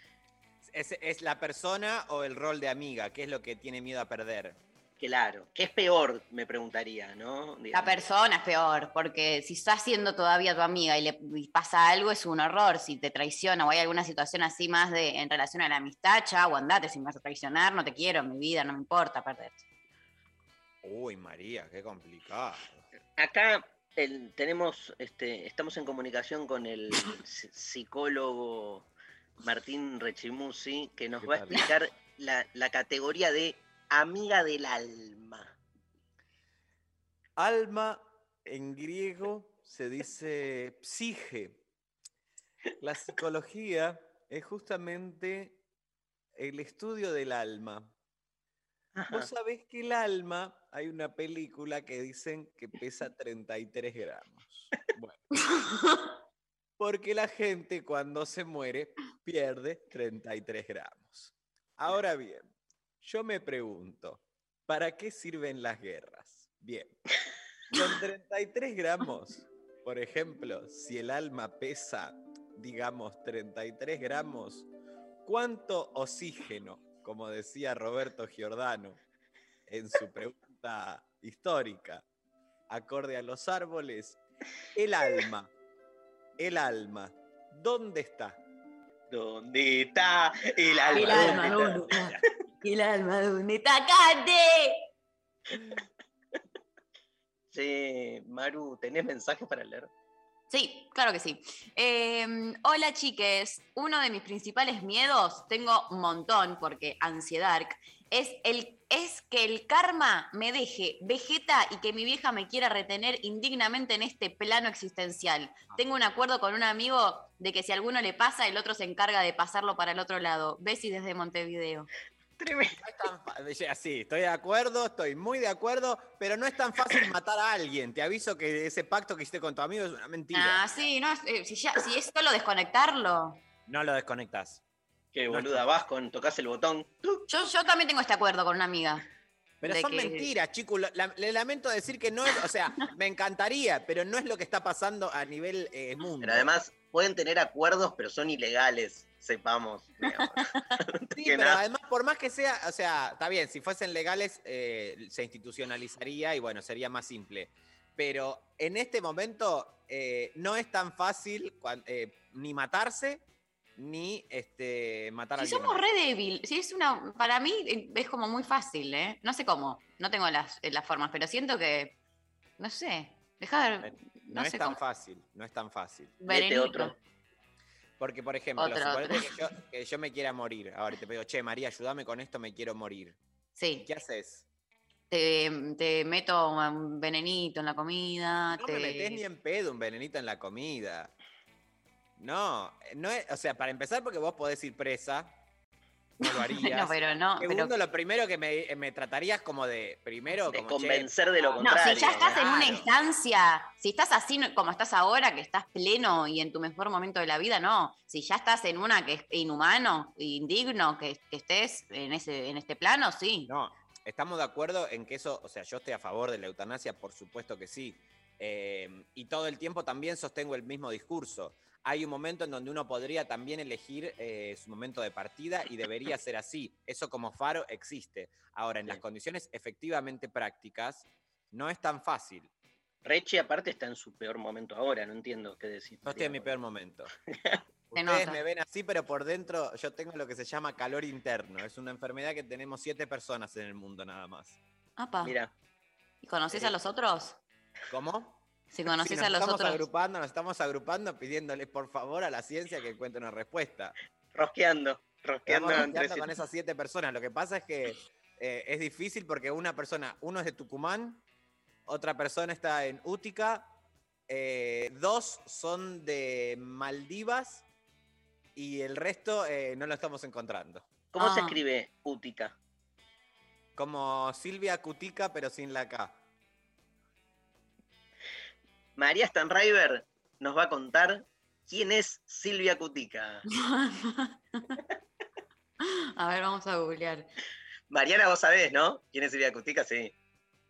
¿Es, es la persona o el rol de amiga? ¿Qué es lo que tiene miedo a perder? Claro, ¿qué es peor? Me preguntaría, ¿no? La persona es peor, porque si estás siendo todavía tu amiga y le y pasa algo, es un horror. Si te traiciona o hay alguna situación así más de en relación a la amistad, chau, andate, si me vas a traicionar, no te quiero mi vida, no me importa perder. Uy, María, qué complicado. Acá el- tenemos, este, estamos en comunicación con el psi- psicólogo Martín Rechimusi, que nos ¿Qué va a explicar la, la categoría de amiga del alma. Alma en griego se dice psige. La psicología es justamente el estudio del alma. Vos sabés que el alma, hay una película que dicen que pesa 33 gramos. Bueno. Porque la gente cuando se muere pierde 33 gramos. Ahora bien, yo me pregunto, ¿para qué sirven las guerras? Bien, con 33 gramos, por ejemplo, si el alma pesa, digamos, 33 gramos, ¿cuánto oxígeno, como decía Roberto Giordano en su pregunta histórica, acorde a los árboles, el alma, el alma, ¿dónde está? ¿Dónde está el alma? El alma, ¿Dónde ¿dónde está? El alma de un itacate. Che, Maru, ¿tenés mensajes para leer? Sí, claro que sí. Eh, hola chiques, uno de mis principales miedos, tengo un montón porque ansiedad, es, el, es que el karma me deje vegeta y que mi vieja me quiera retener indignamente en este plano existencial. Tengo un acuerdo con un amigo de que si a alguno le pasa, el otro se encarga de pasarlo para el otro lado. Besi desde Montevideo. Sí, estoy de acuerdo, estoy muy de acuerdo, pero no es tan fácil matar a alguien. Te aviso que ese pacto que hiciste con tu amigo es una mentira. Ah, sí, no, es- eh, si, ya- si es solo desconectarlo. No lo desconectas. Que boluda, vas con, tocas el botón. Yo, yo también tengo este acuerdo con una amiga. Pero son que- mentiras, chicos. La- la- le lamento decir que no es, o sea, me encantaría, pero no es lo que está pasando a nivel eh, mundo. Pero además pueden tener acuerdos, pero son ilegales, sepamos. Sí, que pero nada. además, por más que sea, o sea, está bien, si fuesen legales, eh, se institucionalizaría y bueno, sería más simple. Pero en este momento eh, no es tan fácil eh, ni matarse ni este, matar a Si alguien. somos más. re débil, si es una, para mí eh, es como muy fácil, ¿eh? No sé cómo, no tengo las, eh, las formas, pero siento que, no sé, dejar, No, no es sé tan cómo. fácil, no es tan fácil. Verenito. Porque, por ejemplo, Otro, suponete otro. Que, yo, que yo me quiera morir. Ahora te digo, che, María, ayúdame con esto, me quiero morir. Sí. ¿Qué haces? Te, te meto un venenito en la comida. No te... me metés ni en pedo un venenito en la comida. No, no es, o sea, para empezar, porque vos podés ir presa, no lo harías. No, pero no, pero- Segundo, lo primero que me, me tratarías como de, primero, De como, che, convencer de lo No, contrario. si ya estás en una instancia, si estás así no- como estás ahora, que estás pleno y en tu mejor momento de la vida, no. Si ya estás en una que es inhumano, indigno, que, que estés en, ese, en este plano, sí. No, estamos de acuerdo en que eso, o sea, yo estoy a favor de la eutanasia, por supuesto que sí. Eh, y todo el tiempo también sostengo el mismo discurso. Hay un momento en donde uno podría también elegir eh, su momento de partida y debería ser así. Eso como faro existe. Ahora, en las condiciones efectivamente prácticas, no es tan fácil. Rechi aparte está en su peor momento ahora, no entiendo qué decir. No estoy en mi peor momento. Ustedes me ven así, pero por dentro yo tengo lo que se llama calor interno. Es una enfermedad que tenemos siete personas en el mundo nada más. Apa. Mira, ¿Y conoces Eh, a los otros? ¿Cómo? Si conoces Sí, nos a los estamos otros. agrupando, nos estamos agrupando pidiéndoles por favor a la ciencia que encuentre una respuesta. rosqueando, rosqueando Estamos entre rosqueando con esas siete personas. Lo que pasa es que eh, es difícil porque una persona, uno es de Tucumán, otra persona está en Útica, eh, dos son de Maldivas y el resto eh, no lo estamos encontrando. ¿Cómo se Ah. escribe Útica? Como Silvia Cutica, pero sin la K. María Stanriver nos va a contar quién es Silvia Cutica. a ver, vamos a googlear. Mariana, vos sabés, ¿no? ¿Quién es Silvia Cutica? Sí.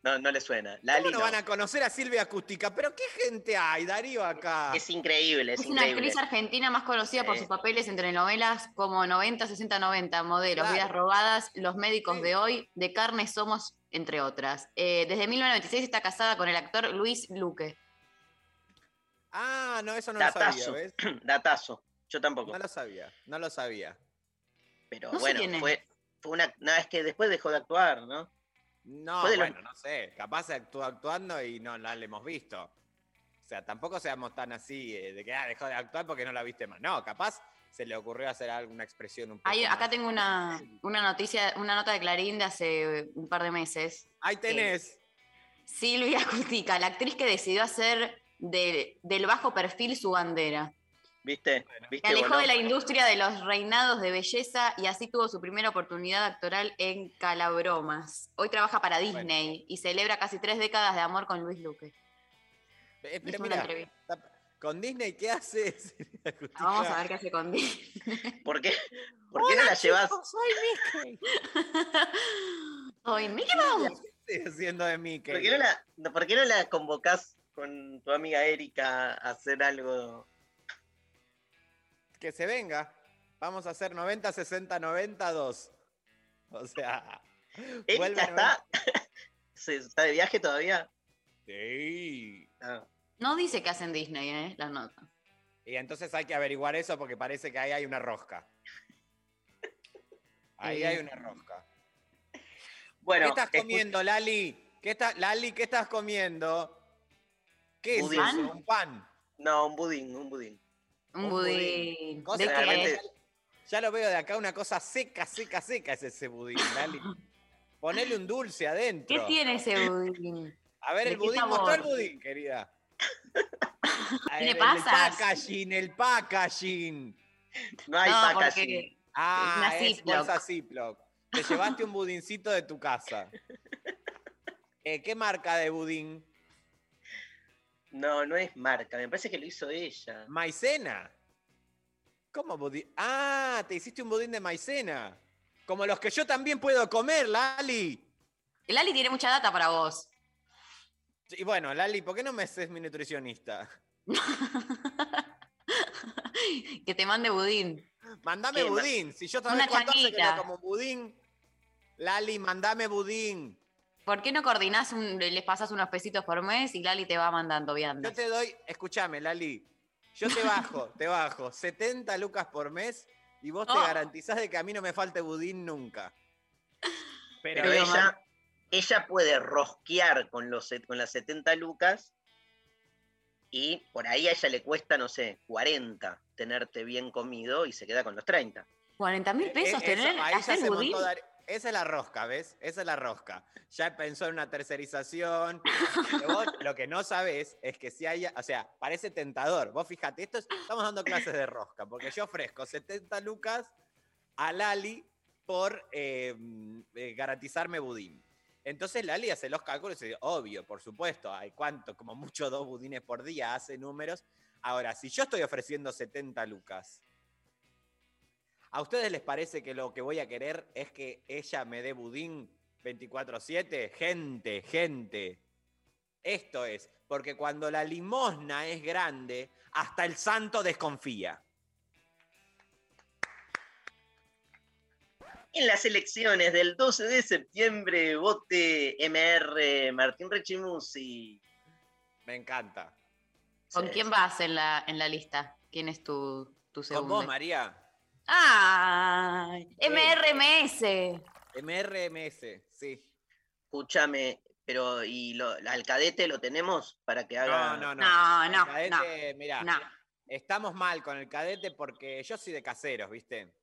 No, no le suena. Lali ¿Cómo no no. van a conocer a Silvia Cutica? ¿Pero qué gente hay, Darío, acá? Es increíble, es, Es una actriz argentina más conocida por sus papeles en telenovelas como 90, 60, 90, Modelos, Claro. Vidas Robadas, Los Médicos Sí. de Hoy, De Carne Somos, entre otras. Eh, desde 1996 está casada con el actor Luis Luque. Ah, no, eso no lo sabía, Datazo. ¿ves? Datazo. Yo tampoco. No lo sabía, no lo sabía. Pero No bueno, fue, fue una. No, es que después dejó de actuar, ¿no? No, los- bueno, no sé, capaz actúa actuando y no la hemos visto. O sea, tampoco seamos tan así eh, de que ah, dejó de actuar porque no la viste más. No, capaz se le ocurrió hacer alguna expresión un poco Ahí, acá más. tengo una, una noticia, una nota de Clarín de hace un par de meses. Ahí tenés. Silvia Cutica, la actriz que decidió hacer de- del bajo perfil su bandera. ¿Viste? Se ¿Viste? alejó Voló. de la industria de los reinados de belleza y así tuvo su primera oportunidad actoral en Calabromas. Hoy trabaja para Disney y celebra casi tres décadas de amor con Luis Luque. Eh, pero con Disney, ¿qué hace? Silvia Cutica? Vamos a ver qué hace con Disney. ¿Por qué, ¿Por qué no la llevas? soy Mickey. Hoy, Mickey Mouse. ¿Qué estoy haciendo de Mickey? ¿Por qué no la, no, ¿por qué no la convocás con tu amiga Erika a hacer algo? Que se venga. Vamos a hacer 90, 60, 92. O sea. ¿Erika está? ¿Se- ¿Está de viaje todavía? Sí. Ah, No dice que hacen Disney, ¿eh? La nota. Y entonces hay que averiguar eso porque parece que ahí hay una rosca. Ahí hay una rosca. Bueno, ¿Qué estás comiendo, Lali? ¿Qué está, Lali, ¿qué estás comiendo? ¿Qué es Budín. eso? ¿Un pan? No, un budín, un budín. Un budín. Cosa ¿De que qué? realmente- ya, lo veo de acá, una cosa seca, seca, seca es ese budín, Lali. Ponele un dulce adentro. ¿Qué tiene ese budín? A ver, ¿De el qué budín, mostrá el budín, querida. A ¿Tiene ver, pasas? El packaging, el packaging. No hay No, packaging. porque Ah, Una es Ziploc. bolsa Ziploc. Te llevaste un budincito de tu casa. Eh, ¿Qué marca de budín? No, no es marca, me parece que lo hizo ella. ¿Maicena? ¿Cómo budín? Ah, te hiciste un budín de maicena. Como los que yo también puedo comer, Lali. Lali tiene mucha data para vos. Y bueno, Lali, ¿por qué no me haces mi nutricionista? que te mande budín. Mandame budín. Si yo no como budín. Lali, mandame budín. ¿Por qué no coordinás, un- les pasas unos pesitos por mes y Lali te va mandando Yo viandas? te doy, escúchame, Lali. Yo te bajo, te bajo 70 lucas por mes y vos te Oh. garantizás de que a mí no me falte budín nunca. Pero, ella, ella puede rosquear con, los, con las 70 lucas y por ahí a ella le cuesta, no sé, 40 tenerte bien comido y se queda con los 30. 40 mil pesos eh, tener, eso, ahí ya hacer se budín. montó Dar- Esa es la rosca, ¿ves? Esa es la rosca. Ya pensó en una tercerización. Vos lo que no sabés es que si hay, o sea, parece tentador. Vos fíjate, esto es- estamos dando clases de rosca, porque yo ofrezco 70 lucas a Lali por eh, eh, garantizarme budín. Entonces Lali hace los cálculos y dice, obvio, por supuesto, hay cuánto, como mucho dos budines por día, hace números. Ahora, si yo estoy ofreciendo 70 lucas, ¿a ustedes les parece que lo que voy a querer es que ella me dé budín 24/7? Gente, gente. Esto es, porque cuando la limosna es grande, hasta el santo desconfía. En las elecciones del 12 de septiembre, vote MR Martín Rechimusi. Me encanta. ¿Con Sí. quién vas en la, en la lista? ¿Quién es tu, tu ¿Con segundo? vos, María? ¡Ah! MRMS. MRMS, sí. Escúchame, pero ¿y lo- al cadete lo tenemos para que haga? No, no, no. No, El no, cadete, mirá, No. estamos mal con el cadete porque yo soy de caseros, ¿viste?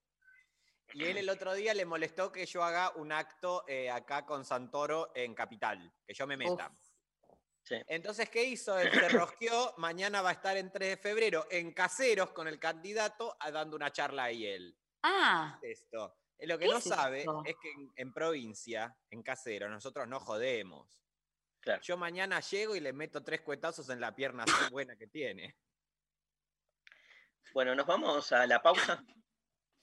Y él el otro día le molestó que yo haga un acto eh, acá con Santoro en Capital, que yo me meta. Sí. Entonces, ¿qué hizo? Él se rosqueó, mañana va a estar en 3 de febrero en Caseros con el candidato a- dando una charla ahí él. Ah, Esto. Eh, Lo que ¿Qué no es sabe esto? es que en, en provincia, en Caseros, nosotros no jodemos. Claro. Yo mañana llego y le meto tres cuetazos en la pierna buena que tiene. Bueno, nos vamos a la pausa.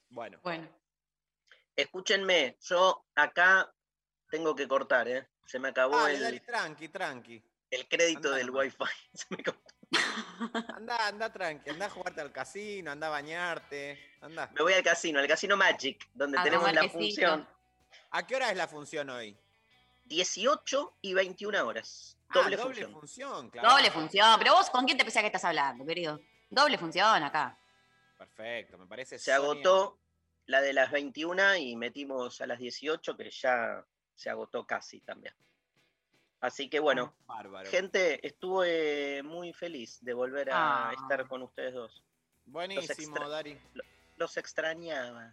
Bueno. bueno. Escúchenme, yo acá tengo que cortar, ¿eh? Se me acabó el, dale, tranqui, tranqui. El crédito Anda del nomás. wifi. Se me. Anda, anda tranqui, anda a jugarte al casino, anda a bañarte, anda. Me voy al casino, al casino Magic, donde A tenemos la quesito. función ¿A qué hora es la función hoy? 18 y 21 horas. Ah, Doble, doble función. función, claro. Doble función. Pero vos, ¿con quién te pensás que estás hablando, querido? Doble función acá. Perfecto, me parece Se agotó la de las 21 y metimos a las 18, que ya se agotó casi también. Así que bueno, Bárbaro. gente, estuve muy feliz de volver a Ah. estar con ustedes dos. Buenísimo, extra- Dari. Los extrañaba.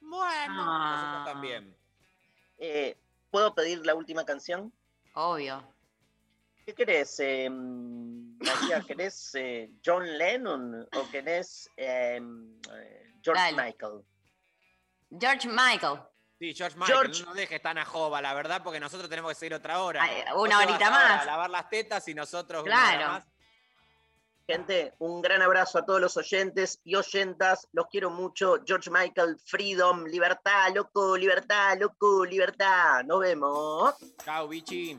Bueno, Ah. nosotros también. Eh, ¿Puedo pedir la última canción? Obvio. ¿Qué querés, eh, María? ¿Querés eh, John Lennon o querés eh, eh, George Dale. Michael? George Michael. Sí, George Michael, George- no dejes tan a jova, la verdad, porque nosotros tenemos que seguir otra hora. Ay, una horita más. A lavar las tetas y nosotros una Claro. hora más. Gente, un gran abrazo a todos los oyentes y oyentas. Los quiero mucho. George Michael, Freedom, libertad, loco, libertad, loco, libertad. Nos vemos. Chao, bichi.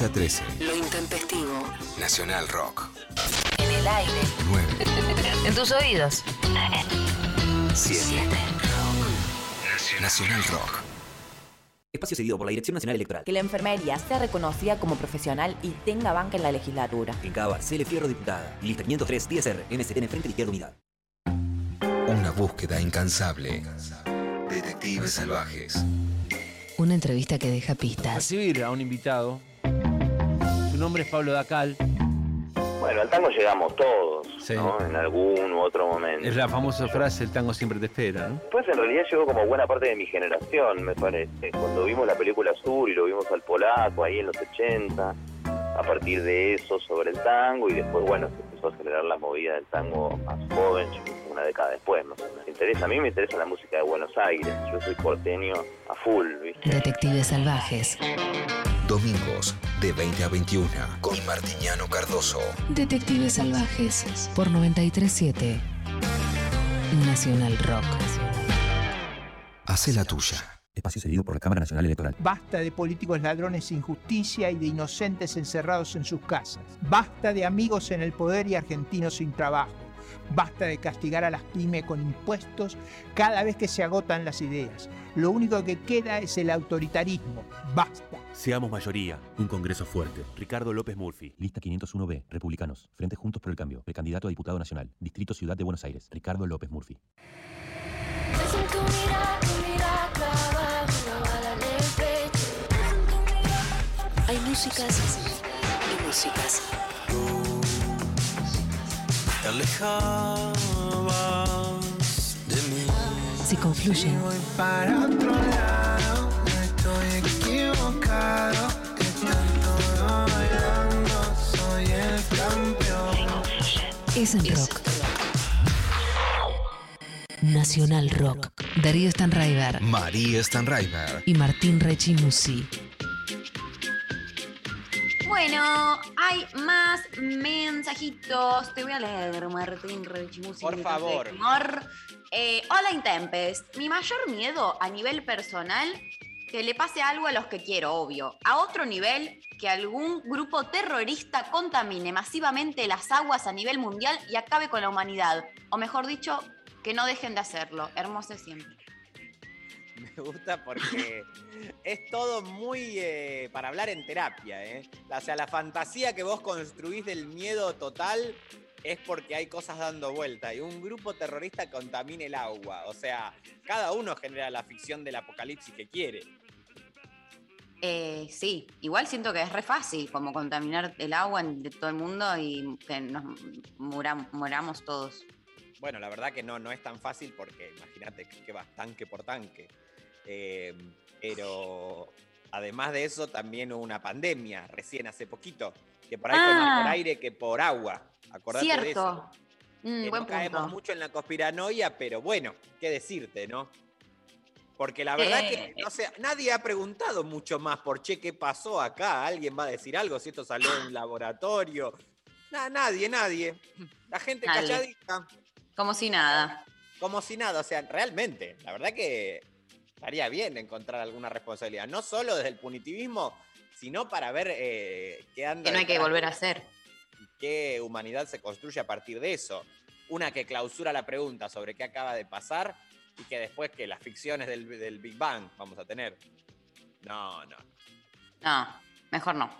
11 a 13. Lo intempestivo. Nacional Rock. En el aire. 9, En tus oídos. 7. Nacional Rock. Espacio cedido por la Dirección Nacional Electoral. Que la enfermería sea reconocida como profesional y tenga banca en la legislatura. Clínica Bar, Cele Fierro Diputada. Lista 503, 10R, MSTN Frente de Izquierda Unidad. Una búsqueda incansable. Detectives salvajes. Una entrevista que deja pistas. Recibir a un invitado. Nombre es Pablo Dacal. Bueno, al tango llegamos todos, Sí. ¿no? En algún u otro momento. Es la famosa frase, el tango siempre te espera, ¿no? Pues en realidad llegó como buena parte de mi generación, me parece. Cuando vimos la película Sur y lo vimos al polaco ahí en los 80, a partir de eso sobre el tango y después, bueno, se empezó a acelerar la movida del tango más joven, una década después, menos. Me interesa, a mí me interesa la música de Buenos Aires, yo soy porteño a full, ¿viste? Detectives salvajes. Domingos de 20 a 21 con Martiniano Cardoso. Detectives salvajes. Por 937. Nacional Rock. Hace la tuya. Espacio cedido por la Cámara Nacional Electoral. Basta de políticos ladrones sin justicia y de inocentes encerrados en sus casas. Basta de amigos en el poder y argentinos sin trabajo. Basta de castigar a las pymes con impuestos cada vez que se agotan las ideas. Lo único que queda es el autoritarismo. Basta. Seamos mayoría, un Congreso fuerte. Ricardo López Murphy. Lista 501B, Republicanos. Frente Juntos por el Cambio. Precandidato a diputado nacional. Distrito Ciudad de Buenos Aires. Ricardo López Murphy. Hay músicas y músicas. Te alejabas de mí. Si confluyen. Y voy para otro lado, no estoy equivocado. De tanto bailando, soy el campeón. Es en rock. Nacional Rock. Darío Stanraiver María Stanraiver. y Martín Rechimusi. Bueno, hay más mensajitos. Te voy a leer, Martín Rechimusi. Por favor. Eh, hola, Intempes. Mi mayor miedo a nivel personal, que le pase algo a los que quiero, obvio. A otro nivel, que algún grupo terrorista contamine masivamente las aguas a nivel mundial y acabe con la humanidad. O mejor dicho, que no dejen de hacerlo. Hermoso siempre. Me gusta porque es todo muy eh, para hablar en terapia, ¿eh? O sea, la fantasía que vos construís del miedo total es porque hay cosas dando vuelta y un grupo terrorista contamina el agua. O sea, cada uno genera la ficción del apocalipsis que quiere. Eh, sí, igual siento que es re fácil como contaminar el agua en- de todo el mundo y que nos muram- moramos todos. Bueno, la verdad que no, no es tan fácil porque imagínate que, que vas tanque por tanque. Eh, pero además de eso, también hubo una pandemia recién hace poquito, que por ahí fue más por Ah. aire que por agua. Acordate de eso. Cierto. Mm, Eh, buen no caemos punto. mucho en la conspiranoia, pero bueno, qué decirte, ¿no? Porque la verdad Eh, que, no sé, nadie ha preguntado mucho más por, che, ¿qué pasó acá? ¿Alguien va a decir algo? Si esto salió en un laboratorio. Na- nadie, nadie. La gente Nadie. calladita. Como si nada. Como si nada, o sea, realmente, la verdad que estaría bien encontrar alguna responsabilidad, no solo desde el punitivismo, sino para ver eh, qué anda. Que no hay que volver a hacer. qué humanidad se construye a partir de eso. Una que clausura la pregunta sobre qué acaba de pasar y que después que las ficciones del, del Big Bang vamos a tener. No, no. No, mejor no.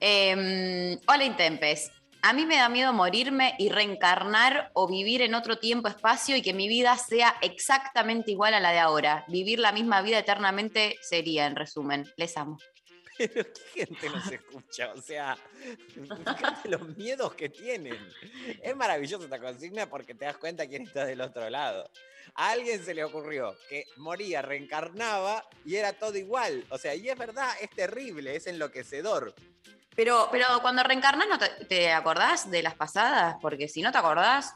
Eh, hola, Intempes. A mí me da miedo morirme y reencarnar o vivir en otro tiempo, espacio y que mi vida sea exactamente igual a la de ahora. Vivir la misma vida eternamente sería, en resumen. Les amo. Pero qué gente nos escucha, o sea, fíjate los miedos que tienen. Es maravilloso esta consigna porque te das cuenta quién está del otro lado. A alguien se le ocurrió que moría, reencarnaba y era todo igual. O sea, y es verdad, es terrible, es enloquecedor. Pero, pero cuando reencarnas, ¿no te, te acordás de las pasadas? Porque si no te acordás,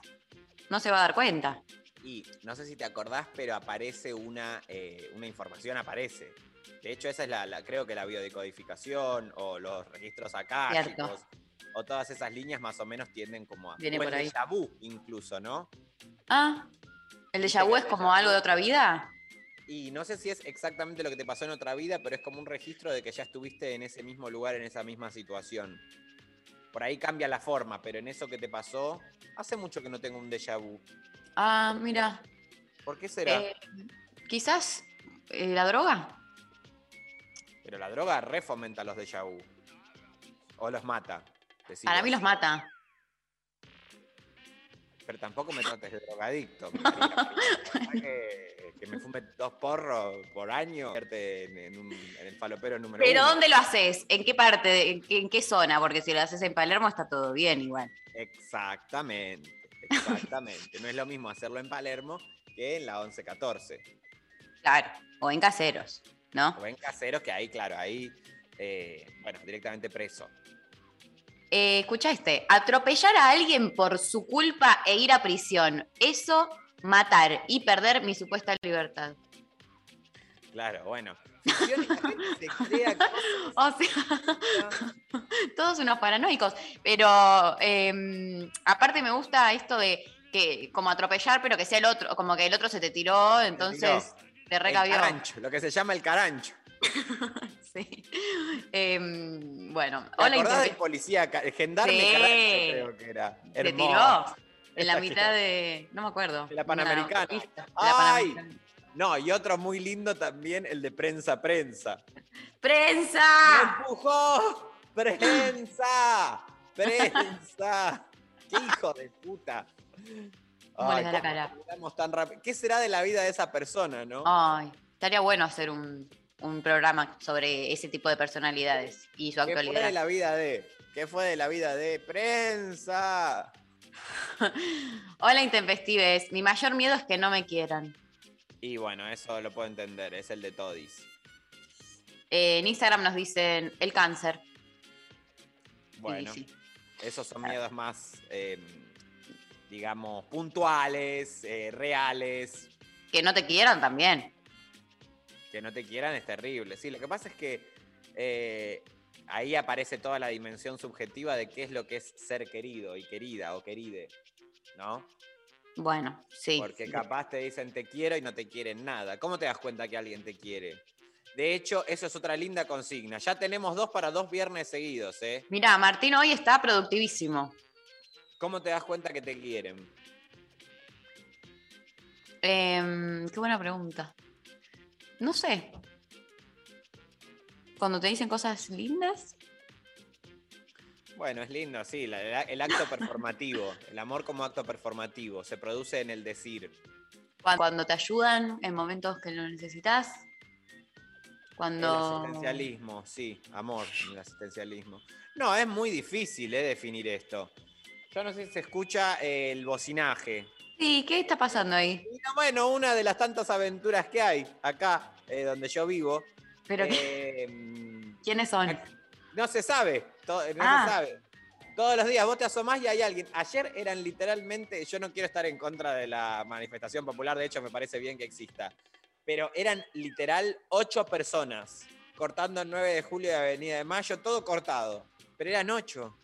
no se va a dar cuenta. Y no sé si te acordás, pero aparece una, eh, una información, aparece. De hecho, esa es la, la- creo que la biodecodificación o los registros akáshicos o todas esas líneas más o menos tienden como a... Viene o el por ahí. déjà vu incluso, ¿no? Ah, ¿el déjà vu es como algo de otra vida? Y no sé si es exactamente lo que te pasó en otra vida, pero es como un registro de que ya estuviste en ese mismo lugar, en esa misma situación. Por ahí cambia la forma, pero en eso que te pasó, hace mucho que no tengo un déjà vu. Ah, mira. ¿Por qué será? eh, quizás eh, la droga. Pero la droga refomenta los déjà vu. O los mata. decís Para mí los mata. Pero tampoco me trates de drogadicto. Que, que me fume dos porros por año, verte en, en un- en el falopero número Pero uno. ¿dónde lo haces? ¿En qué parte? de- en, qué, en qué zona? Porque si lo haces en Palermo está todo bien igual. Exactamente, exactamente. no es lo mismo hacerlo en Palermo que en la 1114. Claro. O en caseros, ¿no? O en caseros, que ahí, claro, ahí, eh, bueno, directamente preso. Eh, escucha este. Atropellar a alguien por su culpa e ir a prisión. Eso, matar y perder mi supuesta libertad. Claro, bueno. Se crea cosas. O sea, todos unos paranoicos. Pero eh, aparte me gusta esto de que como atropellar, pero que sea el otro, como que el otro se te tiró, entonces te El recabió. carancho, lo que se llama el carancho. Sí. Em, bueno, ¿Te hola acordás del policía, el gendarme Sí. carancho, creo que era? Se Hermoso. tiró en la mitad de. No me acuerdo. De la Panamericana. de la ¡Ay! Panamericana. No, y otro muy lindo también, el de prensa, prensa. ¡Prensa! ¡Me empujó! ¡Prensa! ¡Prensa! ¡Qué hijo de puta! ¿Cómo les da la cómo cara? laburamos tan rápido. ¿Qué será de la vida de esa persona, no? Ay, estaría bueno hacer un, un programa sobre ese tipo de personalidades y su ¿Qué fue de actualidad. la vida de? ¿Qué fue de la vida de prensa? Hola Intempestives, mi mayor miedo es que no me quieran. Y bueno, eso lo puedo entender, es el de Todis. Eh, en Instagram nos dicen el cáncer. Bueno, sí. esos son miedos más, eh, digamos, puntuales, eh, reales. Que no te quieran también. Que no te quieran es terrible. Sí, lo que pasa es que eh, ahí aparece toda la dimensión subjetiva de qué es lo que es ser querido y querida o queride, ¿no? Bueno, sí. Porque capaz te dicen te quiero y no te quieren nada. ¿Cómo te das cuenta que alguien te quiere? De hecho, eso es otra linda consigna. Ya tenemos dos para dos viernes seguidos, ¿eh? Mira, Martín hoy está productivísimo. ¿Cómo te das cuenta que te quieren? Em, qué buena pregunta. No sé. Cuando te dicen cosas lindas. Bueno, es lindo, sí, la- el acto performativo, el amor como acto performativo, se produce en el decir. Cuando, te ayudan en momentos que lo necesitas. El Cuando. asistencialismo, sí, amor, el asistencialismo. No, es muy difícil eh, definir esto. Yo no sé si se escucha el bocinaje. Sí, ¿qué está pasando ahí? No, bueno, una de las tantas aventuras que hay acá, eh, donde yo vivo. Pero eh, ¿Quiénes son? no se sabe, no Ah. se sabe. Todos los días vos te asomás y hay alguien. Ayer eran literalmente, yo no quiero estar en contra de la manifestación popular, de hecho me parece bien que exista, pero eran literal ocho personas cortando el 9 de julio de Avenida de Mayo, todo cortado, pero eran ocho.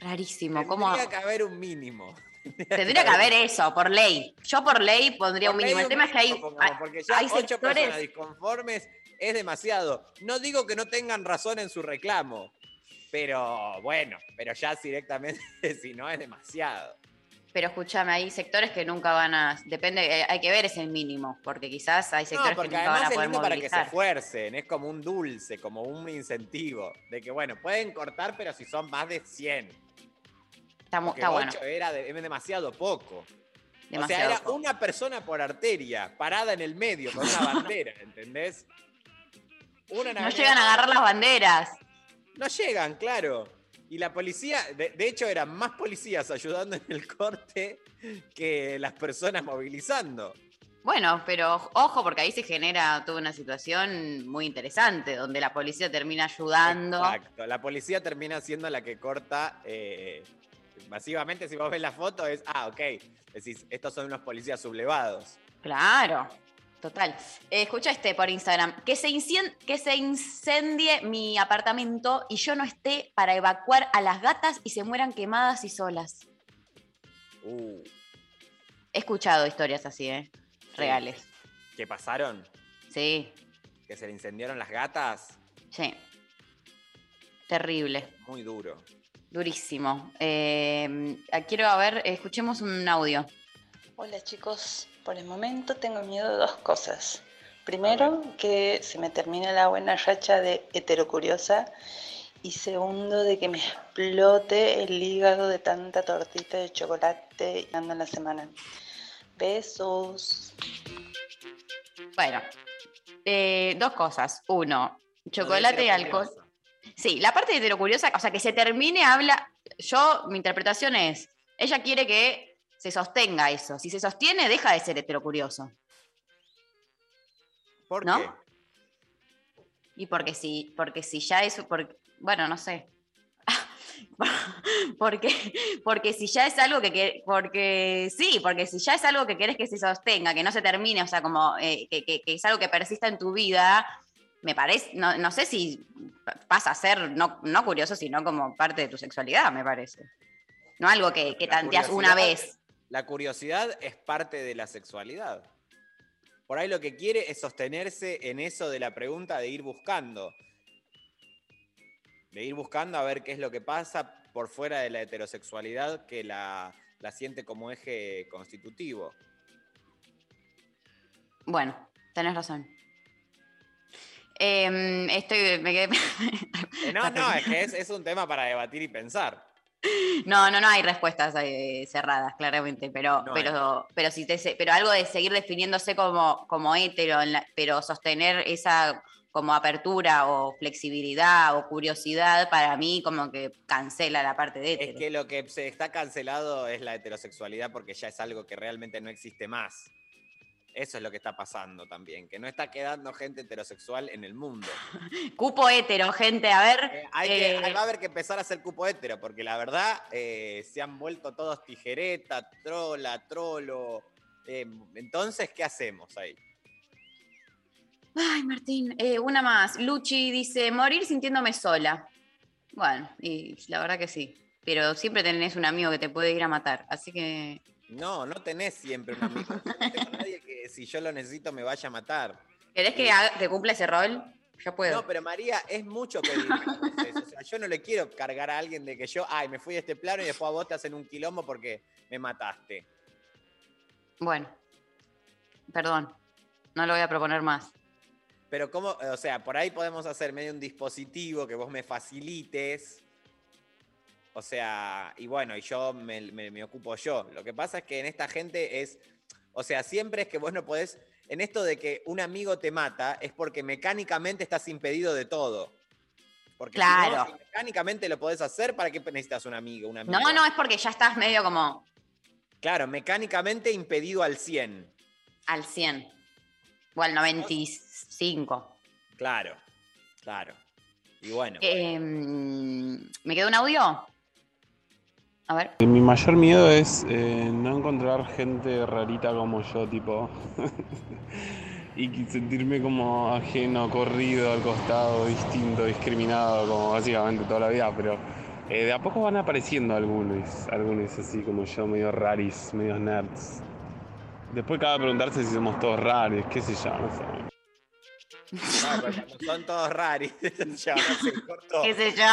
Rarísimo. ¿Cómo? Tendría que haber un mínimo. Tendría que haber eso, por ley. Yo por ley pondría Por un mínimo. El tema es que hay, pongamos, porque ya hay ocho personas sectores. disconformes es demasiado. No digo que no tengan razón en su reclamo, pero bueno, pero ya directamente si no es demasiado. Pero escúchame, hay sectores que nunca van a. Depende, eh, hay que ver ese mínimo, porque quizás hay sectores No, que nunca van a es poder lindo para que se esfuercen, es como un dulce, como un incentivo, de que bueno, pueden cortar, pero si son más de 100. Está, Porque está bueno. era de- demasiado poco. Demasiado o sea, era poco. una persona por arteria, parada en el medio, con una bandera, ¿entendés? Una No llegan a agarrar las banderas. No llegan, claro. Y la policía, de, de hecho, eran más policías ayudando en el corte que las personas movilizando. Bueno, pero ojo, porque ahí se genera toda una situación muy interesante, donde la policía termina ayudando. Exacto. La policía termina siendo la que corta eh, masivamente. Si vos ves la foto, es, ah, ok. Decís, estos son unos policías sublevados. Claro, total. Eh, escucha este por Instagram. Que se, que se incendie mi apartamento y yo no esté para evacuar a las gatas y se mueran quemadas y solas. Uh, He escuchado historias así, ¿eh? Reales. ¿Qué pasaron? Sí, ¿Que se le incendiaron las gatas? sí. Terrible, Muy duro. Durísimo. Eh, quiero a ver, escuchemos un audio. Hola chicos, por el momento tengo miedo de dos cosas. Primero, que se me termine la buena racha de heterocuriosa. Y segundo, de que me explote el hígado de tanta tortita de chocolate ando en la semana. Besos. Bueno, eh, dos cosas. Uno, chocolate y alcohol. Sí, la parte de heterocuriosa, o sea, que se termine, habla. Yo, mi interpretación es: ella quiere que se sostenga eso. Si se sostiene, deja de ser heterocurioso. ¿Por ¿No? qué? Y porque si, porque si ya es. porque- bueno, no sé. porque, porque si ya es algo que, que- porque sí, porque si ya es algo que querés que se sostenga, que no se termine, o sea, como eh, que, que- que es algo que persista en tu vida, me parece, no, no sé si pasa a ser no, no curioso, sino como parte de tu sexualidad, me parece. No algo que, que tanteas una vez. La curiosidad es parte de la sexualidad. Por ahí lo que quiere es sostenerse en eso de la pregunta de ir buscando. De ir buscando a ver qué es lo que pasa por fuera de la heterosexualidad que la, la siente como eje constitutivo. Bueno, tenés razón. Em, estoy, me quedé- Eh, no, no, es que es, es un tema para debatir y pensar. No, no, no hay respuestas eh, cerradas, claramente, pero, No hay. pero, pero, si te se- pero algo de seguir definiéndose como, como hetero, en la- pero sostener esa como apertura o flexibilidad o curiosidad, para mí como que cancela la parte de Es hetero. que lo que se está cancelado es la heterosexualidad porque ya es algo que realmente no existe más. Eso es lo que está pasando también, que no está quedando gente heterosexual en el mundo. Cupo hetero, gente, a ver. Eh, Hay que, eh, va a haber que empezar a hacer cupo hetero, porque la verdad eh, se han vuelto todos tijereta, trola, trolo. Eh, entonces, ¿qué hacemos ahí? Ay, Martín, una más. Luchi dice, morir sintiéndome sola. Bueno, y la verdad que sí. Pero siempre tenés un amigo que te puede ir a matar. Así que No, no tenés siempre un amigo. No tengo nadie si yo lo necesito me vaya a matar. ¿Querés que te cumpla ese rol? Yo puedo. No, pero María, es mucho pedir. o sea, yo no le quiero cargar a alguien de que yo, ay, me fui de este plano y después a vos te hacen un quilombo porque me mataste. Bueno, perdón. No lo voy a proponer más. Pero cómo, o sea, por ahí podemos hacer medio un dispositivo que vos me facilites. O sea, y bueno, y yo me, me- me ocupo yo. Lo que pasa es que en esta gente es, o sea, siempre es que vos no podés, en esto de que un amigo te mata, es porque mecánicamente estás impedido de todo. Porque si no, Claro. mecánicamente lo podés hacer, ¿para qué necesitas un amigo? Una No, amiga? no, es porque ya estás medio como Claro, mecánicamente impedido al 100. al 100. O al 95. Claro, claro. Y bueno. Em, ¿Me quedó un audio? A ver. Mi mayor miedo es eh, no encontrar gente rarita como yo, tipo. y sentirme como ajeno, corrido, al costado, distinto, discriminado, como básicamente toda la vida. Pero eh, de a poco van apareciendo algunos, algunos así como yo, medio raris, medio nerds. Después cabe preguntarse si somos todos raros, qué sé yo, no sé. No, pero son todos raris. ya, no se cortó. ¿Qué sé yo?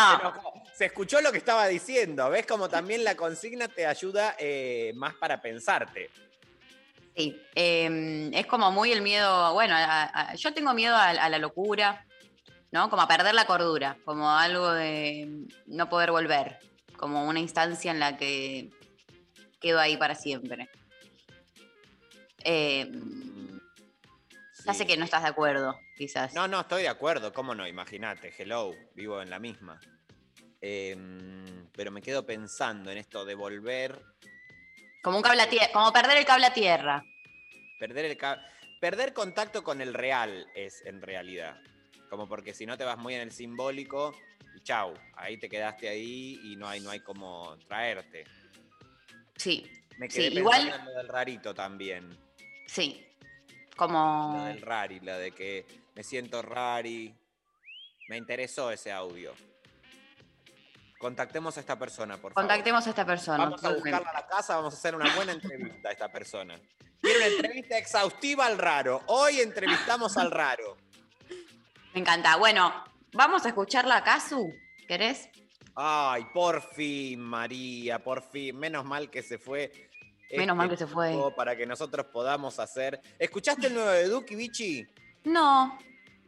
Se escuchó lo que estaba diciendo. ¿Ves como también la consigna te ayuda eh, más para pensarte? Sí, em, es como muy el miedo, bueno, a- a- yo tengo miedo a, a la locura, ¿no? Como a perder la cordura, como algo de no poder volver, como una instancia en la que quedo ahí para siempre. Em, Ya sé que no estás de acuerdo, quizás. No, no, estoy de acuerdo. ¿Cómo no? Imagínate, hello, vivo en la misma. Em, pero me quedo pensando en esto de volver, Como un cable a tie- como perder el cable a tierra. perder el perder contacto con el real es en realidad. Como porque si no te vas muy en el simbólico, y chau, ahí te quedaste ahí y no hay, no hay como traerte. Sí, Me Sí, quedé pensando igual- en lo del rarito también. sí. Lo Como. del rari, la de que me siento rari. Me interesó ese audio. Contactemos a esta persona, por favor. Contactemos a esta persona. Vamos a buscarla a la casa, vamos a hacer una buena entrevista a esta persona. Quiero una entrevista exhaustiva al raro. Hoy entrevistamos al raro. Me encanta. Bueno, vamos a escucharla a Casu. ¿Querés? Ay, por fin, María, por fin. Menos mal que se fue. Menos mal que se fue. Para que nosotros podamos hacer. ¿Escuchaste el nuevo de Duki, Bichi? No.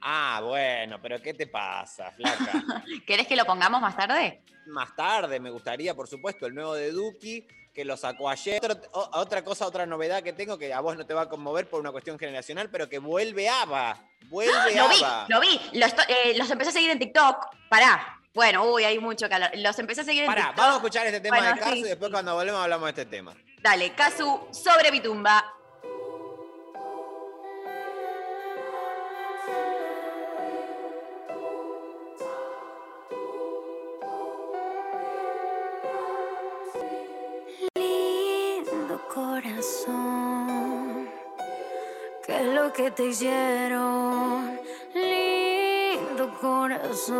Ah, bueno, pero ¿qué te pasa, flaca? ¿Querés que lo pongamos más tarde? Más tarde, me gustaría, por supuesto, el nuevo de Duki, que lo sacó ayer. Otro- otra cosa, otra novedad que tengo, que a vos no te va a conmover por una cuestión generacional, pero que vuelve ABBA. Vuelve Lo vi, ABBA. lo vi. Lo esto- eh, los empecé a seguir en TikTok. Pará. Bueno, uy, hay mucho calor. Los empecé a seguir en Pará, TikTok. vamos a escuchar este tema Bueno, de Casu sí. y después cuando volvemos hablamos de este tema. Dale, Casu, sobre mi te hicieron? Lindo corazón,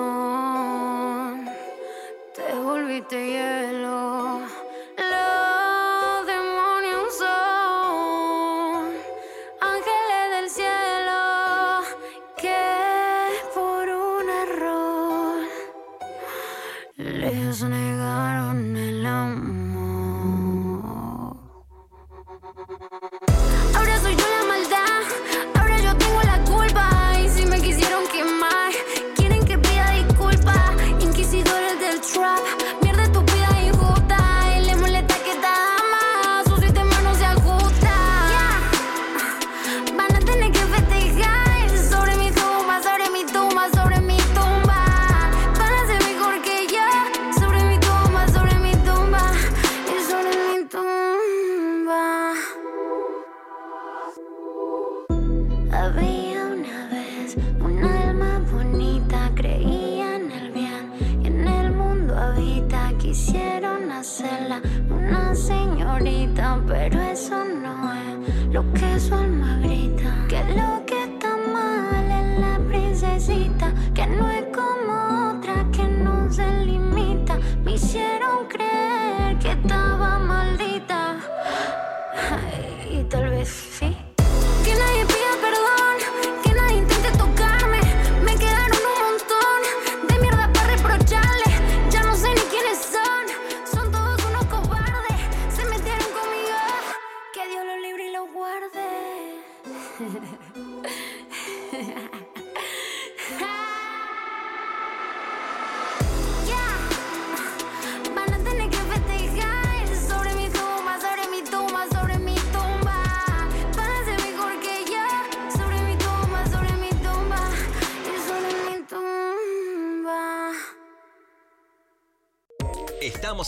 te volviste hielo. Quisieron hacerla una señorita, pero eso no es lo que su alma grita.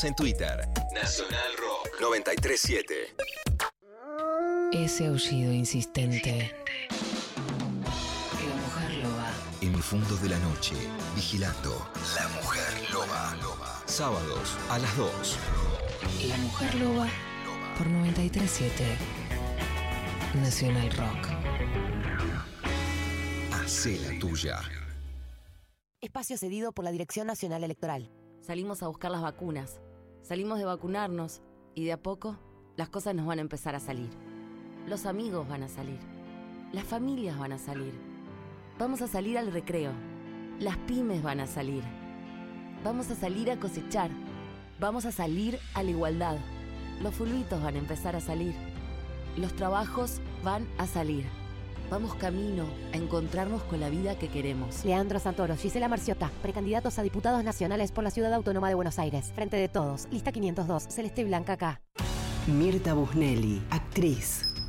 En Twitter. Nacional Rock 937. Ese aullido insistente. La mujer loba. En el fondo de la noche, vigilando. La mujer loba. Sábados a las 2. La mujer loba. Por 937. Nacional Rock. Hacé la tuya. Espacio cedido por la Dirección Nacional Electoral. Salimos a buscar las vacunas. Salimos de vacunarnos y de a poco las cosas nos van a empezar a salir. Los amigos van a salir. Las familias van a salir. Vamos a salir al recreo. Las pymes van a salir. Vamos a salir a cosechar. Vamos a salir a la igualdad. Los fulbitos van a empezar a salir. Los trabajos van a salir. Vamos camino a encontrarnos con la vida que queremos. Leandro Santoro, Gisela Marciota, precandidatos a diputados nacionales por la Ciudad Autónoma de Buenos Aires. Frente de todos, lista 502, Celeste Blanca acá. Mirta Busnelli, actriz.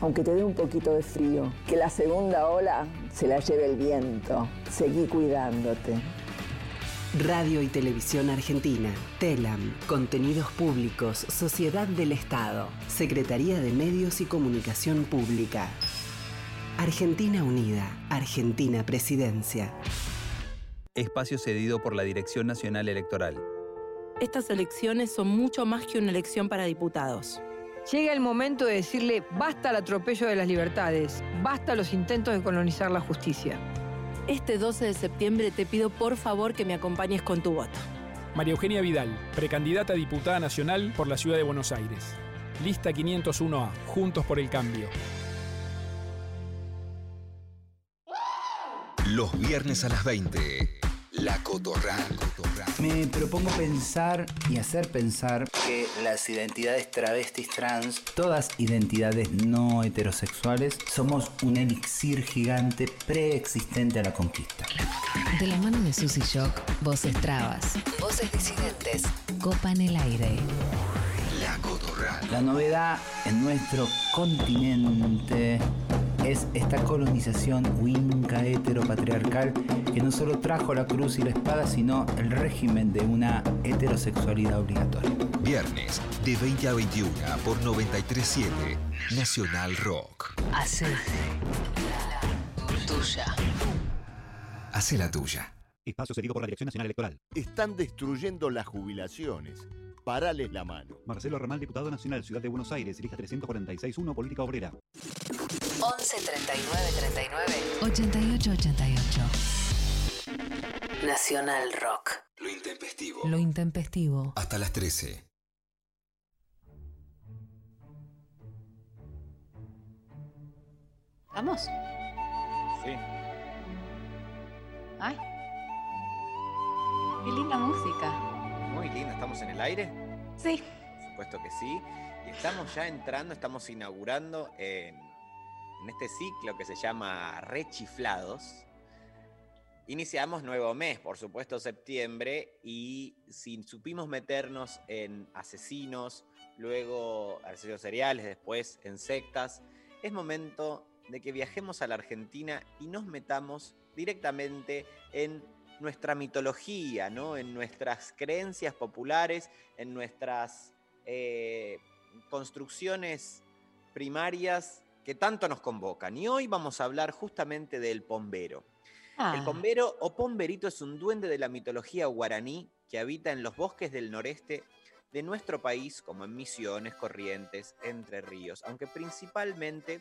aunque te dé un poquito de frío. Que la segunda ola se la lleve el viento. Seguí cuidándote. Radio y Televisión Argentina, TELAM, Contenidos Públicos, Sociedad del Estado, Secretaría de Medios y Comunicación Pública. Argentina Unida, Argentina Presidencia. Espacio cedido por la Dirección Nacional Electoral. Estas elecciones son mucho más que una elección para diputados. Llega el momento de decirle basta al atropello de las libertades, basta a los intentos de colonizar la justicia. Este 12 de septiembre te pido por favor que me acompañes con tu voto. María Eugenia Vidal, precandidata a diputada nacional por la Ciudad de Buenos Aires. Lista 501A, Juntos por el Cambio. Los viernes a las 20. La Cotorra. Me propongo pensar y hacer pensar que las identidades travestis trans, todas identidades no heterosexuales, somos un elixir gigante preexistente a la conquista. De la mano de Susy Shock, voces trabas, voces disidentes, copan el aire. La Cotorra. La novedad en nuestro continente es esta colonización winca heteropatriarcal que no solo trajo la cruz y la espada, sino el régimen de una heterosexualidad obligatoria. Viernes de 20 a 21 por 937 Nacional Rock. Hace la tuya. Hace la tuya. Espacio cedido por la Dirección Nacional Electoral. Están destruyendo las jubilaciones. Parales la mano. Marcelo Ramal, diputado nacional, Ciudad de Buenos Aires, lista 346-1, Política Obrera. 11 39 39 88 88. Nacional Rock. Lo intempestivo. Lo intempestivo. Hasta las 13. ¿Vamos? Sí. Ay. Qué linda música. Muy lindo. ¿Estamos en el aire? Sí. Por supuesto que sí. Y estamos ya entrando, estamos inaugurando en, en este ciclo que se llama Rechiflados. Iniciamos nuevo mes, por supuesto, septiembre, y si supimos meternos en asesinos, luego asesinos seriales, después en sectas, es momento de que viajemos a la Argentina y nos metamos directamente en nuestra mitología, ¿no? en nuestras creencias populares, en nuestras eh, construcciones primarias que tanto nos convocan. Y hoy vamos a hablar justamente del pombero. El Ah. pombero o pomberito es un duende de la mitología guaraní que habita en los bosques del noreste de nuestro país, como en Misiones, Corrientes, Entre Ríos, aunque principalmente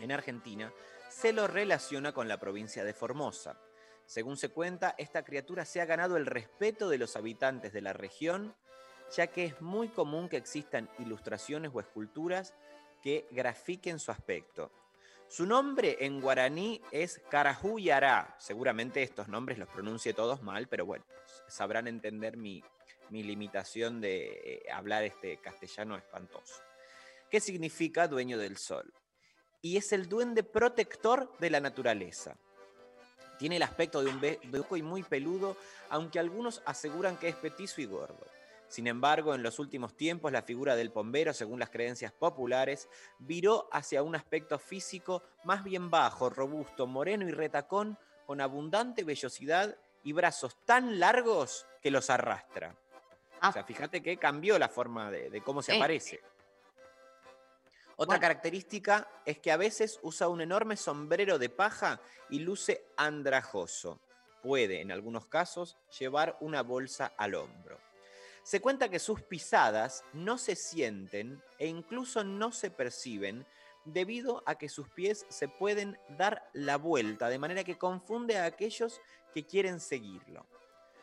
en Argentina se lo relaciona con la provincia de Formosa. Según se cuenta, esta criatura se ha ganado el respeto de los habitantes de la región, ya que es muy común que existan ilustraciones o esculturas que grafiquen su aspecto. Su nombre en guaraní es Carajuyará. Seguramente estos nombres los pronuncie todos mal, pero bueno, sabrán entender mi, mi limitación de eh, hablar este castellano espantoso. ¿Qué significa dueño del sol? Y es el duende protector de la naturaleza. Tiene el aspecto de un be- bejuco y muy peludo, aunque algunos aseguran que es petizo y gordo. Sin embargo, en los últimos tiempos la figura del pombero, según las creencias populares, viró hacia un aspecto físico más bien bajo, robusto, moreno y retacón, con abundante vellosidad y brazos tan largos que los arrastra. O sea, fíjate que cambió la forma de, de cómo se Sí. aparece. Otra característica es que a veces usa un enorme sombrero de paja y luce andrajoso. Puede, en algunos casos, llevar una bolsa al hombro. Se cuenta que sus pisadas no se sienten e incluso no se perciben debido a que sus pies se pueden dar la vuelta, de manera que confunde a aquellos que quieren seguirlo.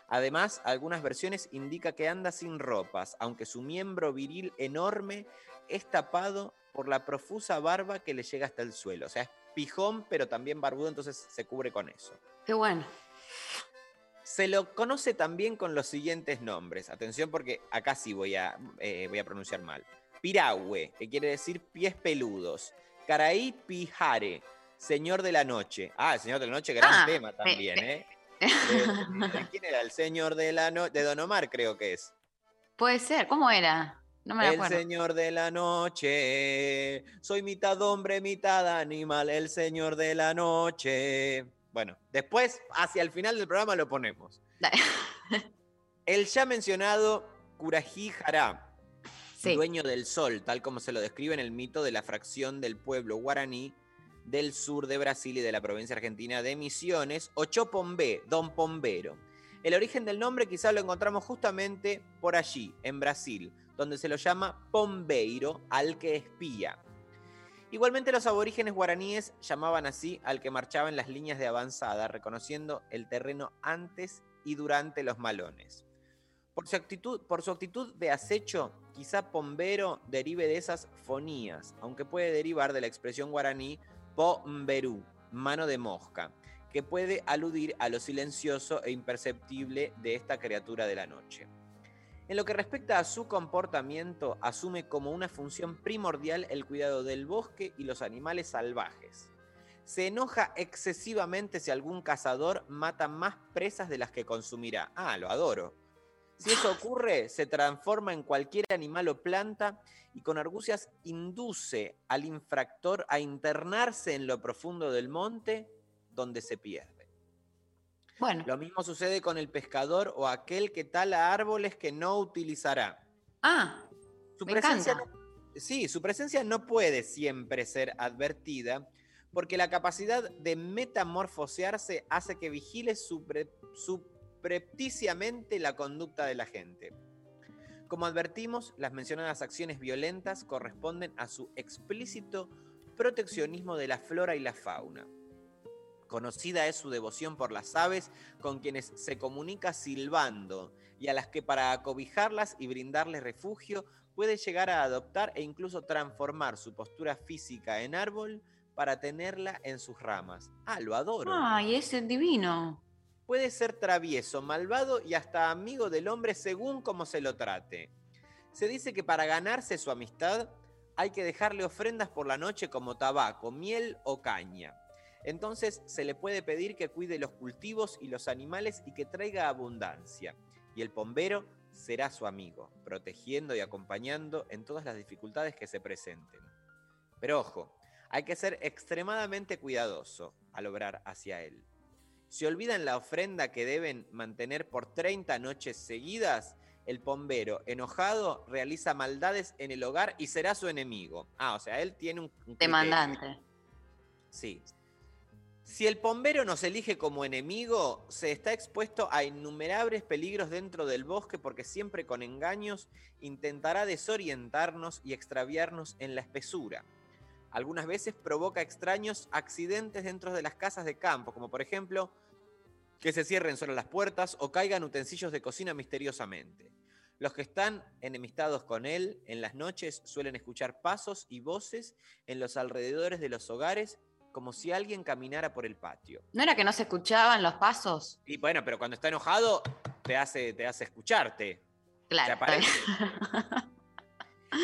Además, algunas versiones indica que anda sin ropas, aunque su miembro viril enorme es tapado por la profusa barba que le llega hasta el suelo. O sea, es pijón, pero también barbudo, entonces se cubre con eso. Qué bueno. Se lo conoce también con los siguientes nombres. Atención porque acá sí voy a, eh, voy a pronunciar mal. Pirahue, que quiere decir pies peludos. Caraí Pijare, señor de la noche. Ah, el señor de la noche, gran Ah, tema también, ¿eh? De- de- ¿Quién era? El señor de la noche, de Don Omar creo que es. Puede ser. ¿Cómo era? No me el acuerdo. señor de la noche, soy mitad hombre, mitad animal, el señor de la noche. Bueno, después, hacia el final del programa lo ponemos. El ya mencionado Curají Jará, dueño del sol, tal como se lo describe en el mito de la fracción del pueblo guaraní del sur de Brasil y de la provincia argentina de Misiones, o Chopombé, Don Pombero. El origen del nombre quizá lo encontramos justamente por allí, en Brasil, donde se lo llama Pombeiro, al que espía. Igualmente los aborígenes guaraníes llamaban así al que marchaba en las líneas de avanzada, reconociendo el terreno antes y durante los malones. Por su actitud, por su actitud de acecho, quizá Pombero derive de esas fonías, aunque puede derivar de la expresión guaraní Pomberú, mano de mosca, que puede aludir a lo silencioso e imperceptible de esta criatura de la noche. En lo que respecta a su comportamiento, asume como una función primordial el cuidado del bosque y los animales salvajes. Se enoja excesivamente si algún cazador mata más presas de las que consumirá. Ah, lo adoro. Si eso ocurre, se transforma en cualquier animal o planta y con argucias induce al infractor a internarse en lo profundo del monte donde se pierde. Bueno. Lo mismo sucede con el pescador o aquel que tala árboles que no utilizará. Ah, Su me presencia encanta. no- sí, su presencia no puede siempre ser advertida porque la capacidad de metamorfosearse hace que vigile supre- suprepticiamente la conducta de la gente. Como advertimos, las mencionadas acciones violentas corresponden a su explícito proteccionismo de la flora y la fauna. Conocida es su devoción por las aves, con quienes se comunica silbando, y a las que para acobijarlas y brindarles refugio puede llegar a adoptar e incluso transformar su postura física en árbol para tenerla en sus ramas. Ah, lo adoro. Ay, ese es divino. Puede ser travieso, malvado y hasta amigo del hombre según como se lo trate. Se dice que para ganarse su amistad hay que dejarle ofrendas por la noche como tabaco, miel o caña. Entonces se le puede pedir que cuide los cultivos y los animales y que traiga abundancia. Y el pombero será su amigo, protegiendo y acompañando en todas las dificultades que se presenten. Pero ojo, hay que ser extremadamente cuidadoso al obrar hacia él. Si olvidan la ofrenda que deben mantener por 30 noches seguidas, el pombero, enojado, realiza maldades en el hogar y será su enemigo. Ah, o sea, él tiene un. Demandante. Sí. Si el pombero nos elige como enemigo, se está expuesto a innumerables peligros dentro del bosque porque siempre con engaños intentará desorientarnos y extraviarnos en la espesura. Algunas veces provoca extraños accidentes dentro de las casas de campo, como por ejemplo que se cierren solo las puertas o caigan utensilios de cocina misteriosamente. Los que están enemistados con él en las noches suelen escuchar pasos y voces en los alrededores de los hogares como si alguien caminara por el patio. ¿No era que no se escuchaban los pasos? Y bueno, pero cuando está enojado te hace, te hace escucharte. Claro.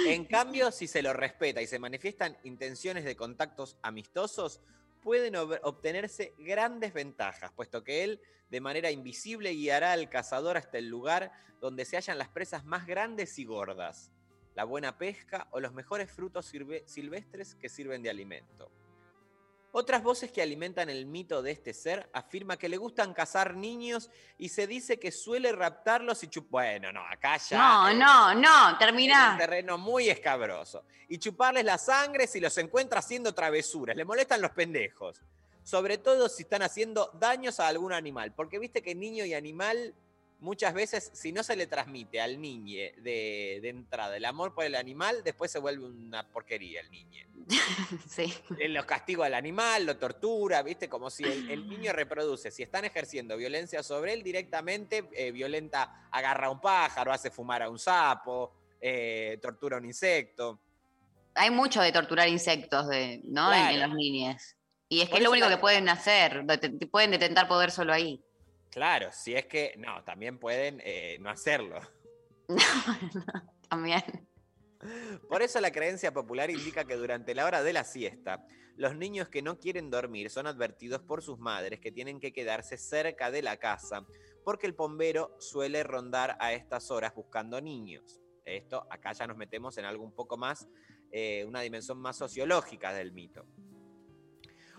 En cambio, si se lo respeta y se manifiestan intenciones de contactos amistosos, pueden ob- obtenerse grandes ventajas, puesto que él, de manera invisible, guiará al cazador hasta el lugar donde se hallan las presas más grandes y gordas, la buena pesca o los mejores frutos silve- silvestres que sirven de alimento. Otras voces que alimentan el mito de este ser afirma que le gustan cazar niños y se dice que suele raptarlos y chupar. Bueno, no, acá ya. No, no, no, es un terreno muy escabroso. Y chuparles la sangre si los encuentra haciendo travesuras. Le molestan los pendejos. Sobre todo si están haciendo daños a algún animal. Porque viste que niño y animal, muchas veces, si no se le transmite al niño de, de entrada el amor por el animal, después se vuelve una porquería el niño. sí. Él los castiga al animal, lo tortura, ¿viste? Como si el, el niño reproduce. Si están ejerciendo violencia sobre él, directamente eh, violenta, agarra a un pájaro, hace fumar a un sapo, eh, tortura a un insecto. Hay mucho de torturar insectos de, ¿no? En- los niñes. Y es que Por es lo único la- que pueden hacer. Pueden detentar poder solo ahí. Claro, si es que, no, también pueden eh, no hacerlo. También. Por eso la creencia popular indica que durante la hora de la siesta, los niños que no quieren dormir son advertidos por sus madres que tienen que quedarse cerca de la casa, porque el pombero suele rondar a estas horas buscando niños. Esto, acá ya nos metemos en algo un poco más, eh, una dimensión más sociológica del mito.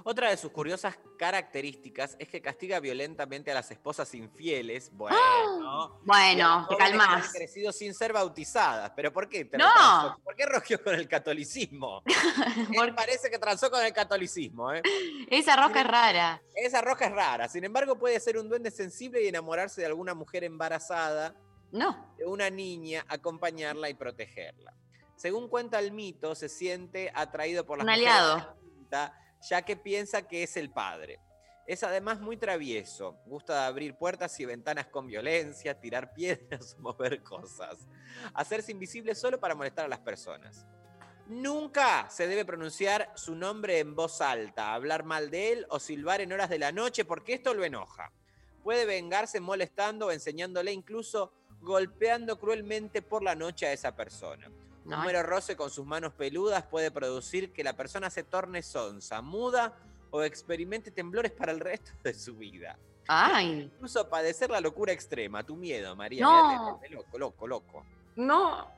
Otra de sus curiosas características es que castiga violentamente a las esposas infieles. Bueno, ¡Ah! Bueno, te calmás. han crecido sin ser bautizadas. ¿Pero por qué? No. ¿Por qué rogió con el catolicismo? Él parece que transó con el catolicismo, ¿eh? Esa rosca es rara. Esa roja es rara. Sin embargo, puede ser un duende sensible y enamorarse de alguna mujer embarazada. No. De una niña, acompañarla y protegerla. Según cuenta el mito, se siente atraído por las Un aliado. Ya que piensa que es el padre. Es además muy travieso, gusta de abrir puertas y ventanas con violencia, tirar piedras mover cosas. Hacerse invisible solo para molestar a las personas. Nunca se debe pronunciar su nombre en voz alta, hablar mal de él o silbar en horas de la noche porque esto lo enoja. Puede vengarse molestando o enseñándole incluso golpeando cruelmente por la noche a esa persona. Un Ay. mero roce con sus manos peludas puede producir que la persona se torne sonsa, muda o experimente temblores para el resto de su vida. Ay. Incluso padecer la locura extrema, tu miedo, María. No. loco, loco, loco. No.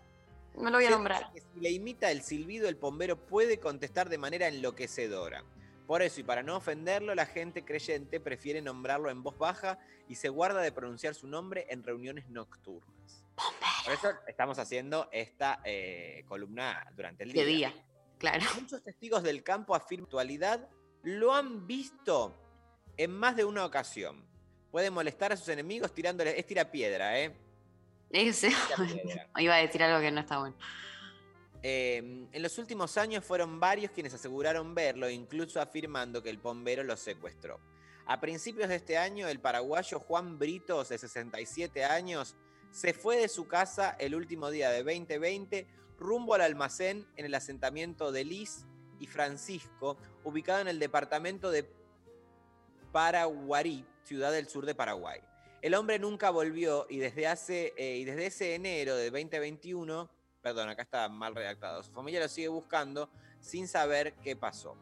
No lo voy a Se nombrar. que si le imita el silbido, el bombero puede contestar de manera enloquecedora. Por eso, y para no ofenderlo, la gente creyente prefiere nombrarlo en voz baja y se guarda de pronunciar su nombre en reuniones nocturnas. Por eso estamos haciendo esta eh, columna durante el día. De día. Claro. Muchos testigos del campo afirman actualidad lo han visto en más de una ocasión. Puede molestar a sus enemigos tirándole. Es tira piedra, ¿eh? Ese. Iba a decir algo que no está bueno. Eh, en los últimos años fueron varios quienes aseguraron verlo, incluso afirmando que el bombero lo secuestró. A principios de este año, el paraguayo Juan Britos, de 67 años, se fue de su casa el último día de 2020 rumbo al almacén en el asentamiento de Liz y Francisco, ubicado en el departamento de Paraguarí, ciudad del sur de Paraguay. El hombre nunca volvió y desde, hace, eh, y desde ese enero de 2021, perdón, acá está mal redactado, su familia lo sigue buscando sin saber qué pasó.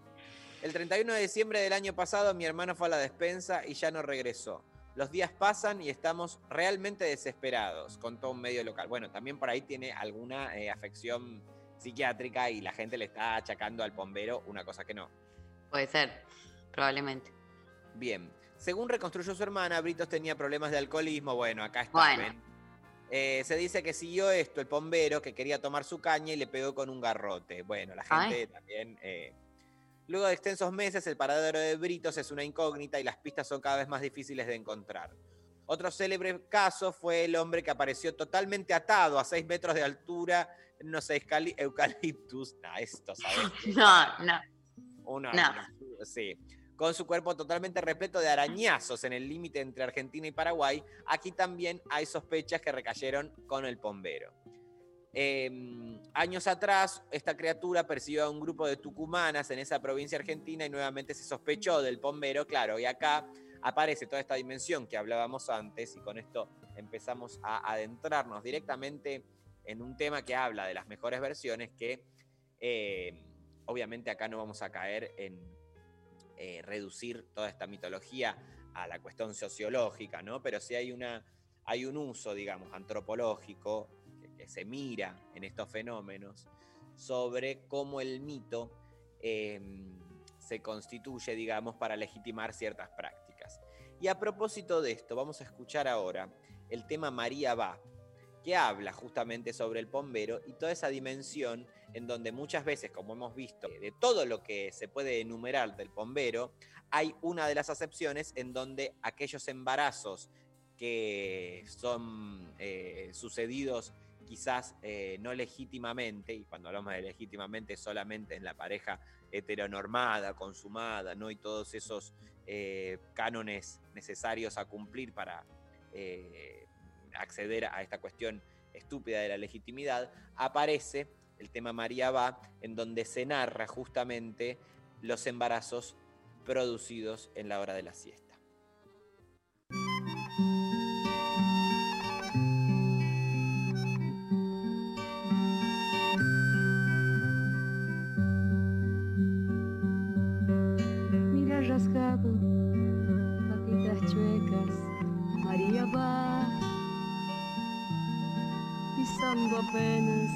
El 31 de diciembre del año pasado mi hermano fue a la despensa y ya no regresó. Los días pasan y estamos realmente desesperados, contó un medio local. Bueno, también por ahí tiene alguna eh, afección psiquiátrica y la gente le está achacando al bombero una cosa que no. Puede ser. Probablemente. Bien. Según reconstruyó su hermana, Britos tenía problemas de alcoholismo. Bueno, acá está. Eh, se dice que siguió esto el bombero que quería tomar su caña y le pegó con un garrote. Bueno, la gente Ay. también. eh, Luego de extensos meses, el paradero de Britos es una incógnita y las pistas son cada vez más difíciles de encontrar. Otro célebre caso fue el hombre que apareció totalmente atado a 6 metros de altura en unos eucaliptus. No, esto, ¿sabes? No, no. Una- No. sí. Con su cuerpo totalmente repleto de arañazos en el límite entre Argentina y Paraguay, aquí también hay sospechas que recayeron con el bombero. Eh, años atrás, esta criatura persiguió a un grupo de tucumanas en esa provincia argentina y nuevamente se sospechó del bombero, claro, y acá aparece toda esta dimensión que hablábamos antes y con esto empezamos a adentrarnos directamente en un tema que habla de las mejores versiones que eh, obviamente acá no vamos a caer en eh, reducir toda esta mitología a la cuestión sociológica, ¿no? Pero sí hay, una, hay un uso, digamos, antropológico se mira en estos fenómenos sobre cómo el mito eh, se constituye, digamos, para legitimar ciertas prácticas. Y a propósito de esto, vamos a escuchar ahora el tema María va, que habla justamente sobre el bombero y toda esa dimensión en donde muchas veces, como hemos visto, de todo lo que se puede enumerar del bombero, hay una de las acepciones en donde aquellos embarazos que son eh, sucedidos quizás eh, no legítimamente, y cuando hablamos de legítimamente solamente en la pareja heteronormada, consumada, ¿no? y todos esos eh, cánones necesarios a cumplir para eh, acceder a esta cuestión estúpida de la legitimidad, aparece el tema María va, en donde se narra justamente los embarazos producidos en la hora de la siesta. Apenas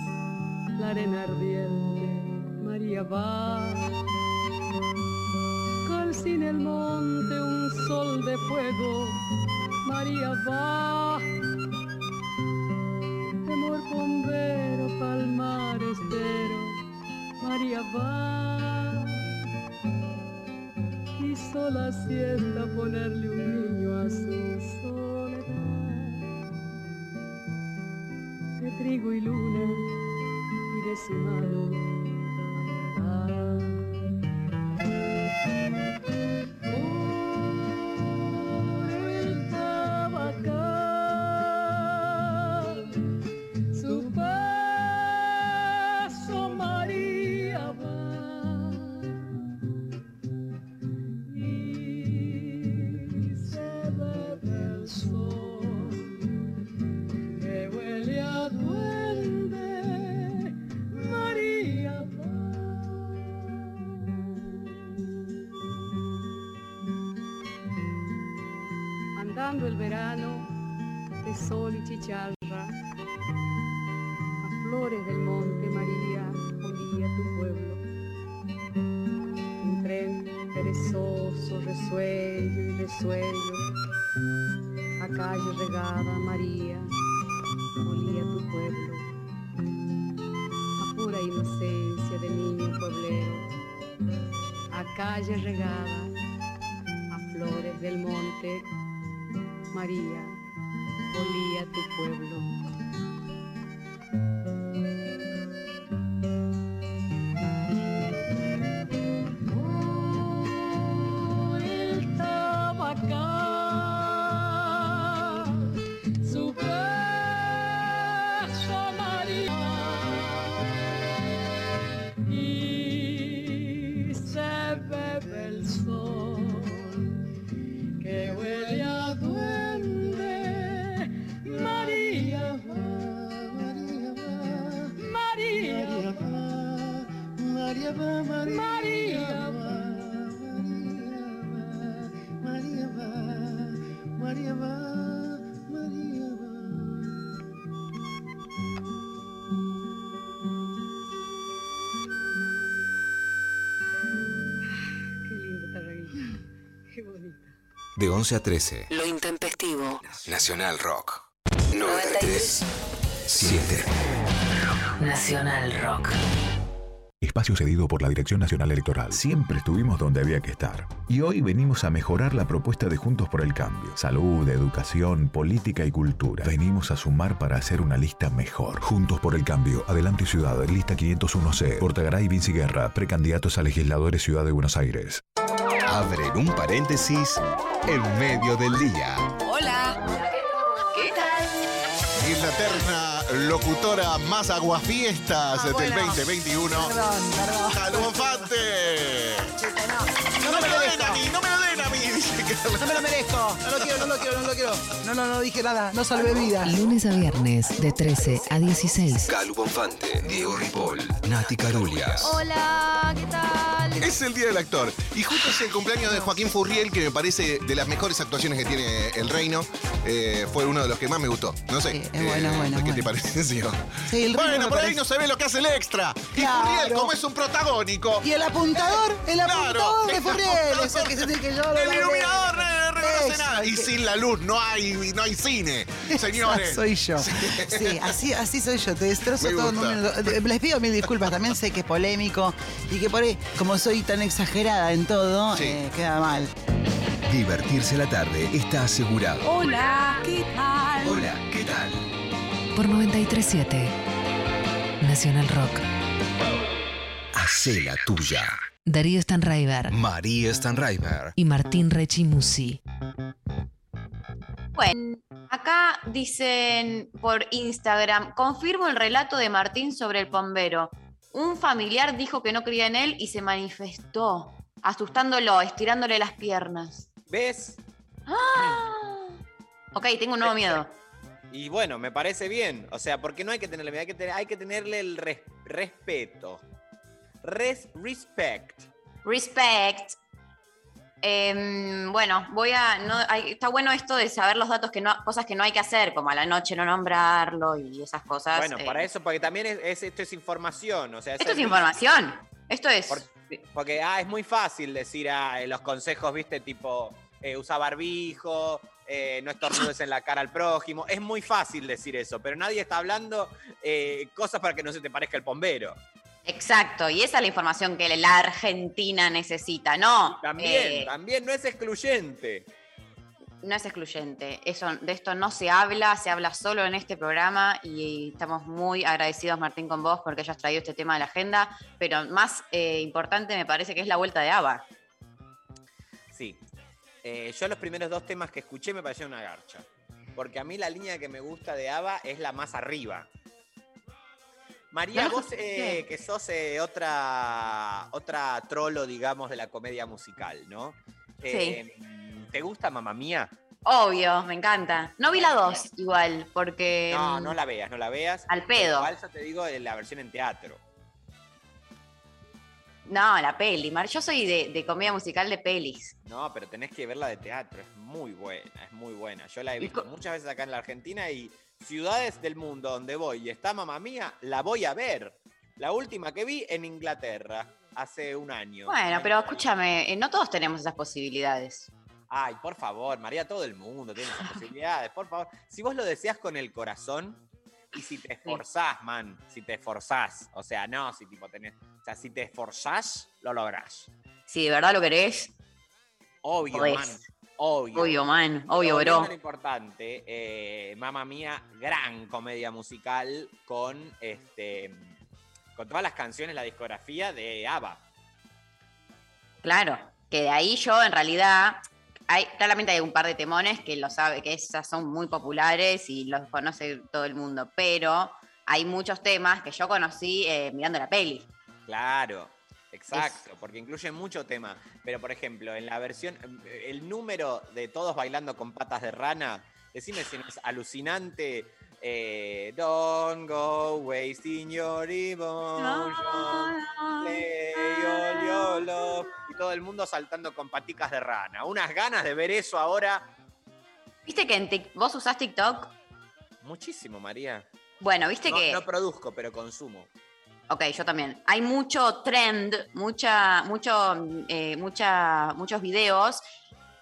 la arena ardiente, María va sin el monte un sol de fuego. María va. Temor bombero, palmar estero. María va. Quiso la siesta ponerle un niño a su soledad. Trigo y luna y de su mano. De 11 a 13. Lo intempestivo. Nacional Rock. 93. 7. Nacional Rock. Espacio cedido por la Dirección Nacional Electoral. Siempre estuvimos donde había que estar. Y hoy venimos a mejorar la propuesta de Juntos por el Cambio. Salud, educación, política y cultura. Venimos a sumar para hacer una lista mejor. Juntos por el Cambio. Adelante Ciudad. Lista 501C. Portagaray Vinci Guerra. Precandidatos a legisladores Ciudad de Buenos Aires. Abren un paréntesis en medio del día. Hola. ¿Qué tal? Y la terna locutora más aguafiestas Ah, del bueno. 2021. Perdón, perdón. ¡Calvo Infante! No No me lo lo den a mí, no me lo den a mí, dice Carla. No me lo merezco. No lo quiero, no lo quiero, no lo quiero. No, no, no dije nada. No salvé vidas. Lunes a viernes de 13 a 16. Calu Bonfante, Diego Ripoll, Nati Carulias. Hola, ¿qué tal? Es el Día del Actor. Y justo es el cumpleaños de Joaquín Furriel, que me parece de las mejores actuaciones que tiene El Reino. Eh, fue uno de los que más me gustó. No sé. es bueno, eh, bueno, ¿Qué te pareció? Sí, El bueno, por ahí no se ve lo que hace el extra. Y Claro. Furriel, como es un protagónico. Y el apuntador, el apuntador de el Furriel. apuntador. Es el que se tiene que yo El iluminador nada. Y sin la luz no hay, no hay cine, señores. Esa soy yo. Sí, así, así soy yo. Te destrozo Me todo en un gusta. minuto. Eh, Les pido mil disculpas. También sé que es polémico y que por ahí, como soy tan exagerada en todo, Sí. eh, queda mal. Divertirse la tarde está asegurado. Hola, ¿qué tal? Hola, ¿qué tal? Por 937. Nacional Rock. Hacé la tuya. Darío Stanraiver María Stanraiver. y Martín Rechimusi. Bueno, acá dicen por Instagram, confirmo el relato de Martín sobre el bombero. Un familiar dijo que no creía en él y se manifestó, asustándolo, estirándole las piernas. ¿Ves? ¡Ah! Ok, tengo un nuevo miedo. Y bueno, me parece bien. O sea, porque no hay que tenerle miedo, hay que, tener- hay que tenerle el res- respeto. Res respect. Respect. Em, bueno, voy a. no- hay- está bueno esto de saber los datos que no, cosas que no hay que hacer, como a la noche no nombrarlo y esas cosas. Bueno, eh. para eso, porque también es, es- esto es información. O sea, Esto es información. Esto es. Porque ah, es muy fácil decir ah, eh, los consejos, viste, tipo, eh, usa barbijo, eh, no estornudes en la cara al prójimo. Es muy fácil decir eso, pero nadie está hablando eh, cosas para que no se te parezca el bombero. Exacto, y esa es la información que la Argentina necesita, ¿no? También, Eh, también no es excluyente. no es excluyente. Eso, de esto no se habla, se habla solo en este programa y estamos muy agradecidos, Martín, con vos porque hayas traído este tema a la agenda. Pero más eh, importante me parece que es la vuelta de ABBA. Sí. Eh, yo los primeros dos temas que escuché me parecieron una garcha. Porque a mí la línea que me gusta de ABBA es la más arriba. María, vos eh, que sos eh, otra, otra trolo, digamos, de la comedia musical, ¿no? Eh, ¿Te gusta Mamá Mía? Obvio, me encanta. No vi la 2 igual, porque. No, mm, no la veas, no la veas. Al pedo. Igual te digo eh, la versión en teatro. No, la peli. Mar. Yo soy de, de comedia musical de pelis. No, pero tenés que verla de teatro, es muy buena, es muy buena. Yo la he visto muchas veces acá en la Argentina y ciudades del mundo donde voy y está mamá mía, la voy a ver. La última que vi en Inglaterra, hace un año. Bueno, pero escúchame, eh, no todos tenemos esas posibilidades. Ay, por favor, María, todo el mundo tiene esas posibilidades, por favor. Si vos lo deseas con el corazón y si te esforzás, man, si te esforzás, o sea, no, si tipo tenés, o sea, si te esforzás, lo lográs. Si de verdad lo querés, Obvio, man. Obvio. obvio, man, obvio, bro. lo importante, eh, Mamma Mía, gran comedia musical con este con todas las canciones, la discografía de ABBA. Claro, que de ahí yo en realidad, hay, claramente hay un par de temones que lo sabe, que esas son muy populares y los conoce todo el mundo, pero hay muchos temas que yo conocí eh, mirando la peli. Claro, exacto, porque incluye mucho tema. Pero, por ejemplo, en la versión, el número de todos bailando con patas de rana, decime si no es alucinante. eh, Don't go wasting your emotion. Play all your love. Y todo el mundo saltando con paticas de rana. Unas ganas de ver eso ahora. ¿Viste que en vos usás TikTok? Muchísimo, María. Bueno, viste no, que... no produzco, pero consumo. Ok, yo también. Hay mucho trend, mucha, mucho, eh, mucha, muchos videos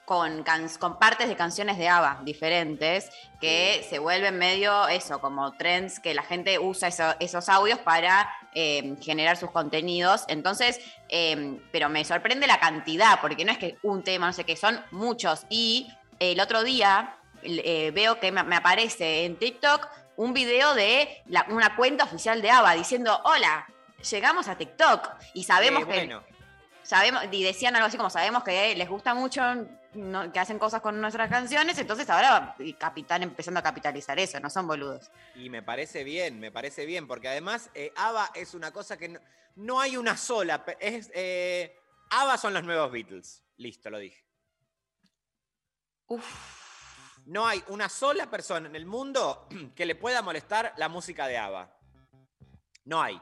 con, can- con partes de canciones de ABBA diferentes que se vuelven medio eso, como trends que la gente usa eso- esos audios para eh, generar sus contenidos. Entonces, eh, pero me sorprende la cantidad, porque no es que un tema, no sé qué, son muchos. Y el otro día eh, veo que me, me aparece en TikTok un video de la- una cuenta oficial de ABBA diciendo, hola, llegamos a TikTok y sabemos Eh, que bueno, sabemos, y decían algo así como sabemos que les gusta mucho, no- que hacen cosas con nuestras canciones, entonces ahora están empezando a capitalizar eso, no son boludos. y me parece bien, me parece bien, porque además eh, ABBA es una cosa que no, no hay una sola. Es, eh, ABBA son los nuevos Beatles. Listo, lo dije. No hay una sola persona en el mundo que le pueda molestar la música de ABBA. No hay.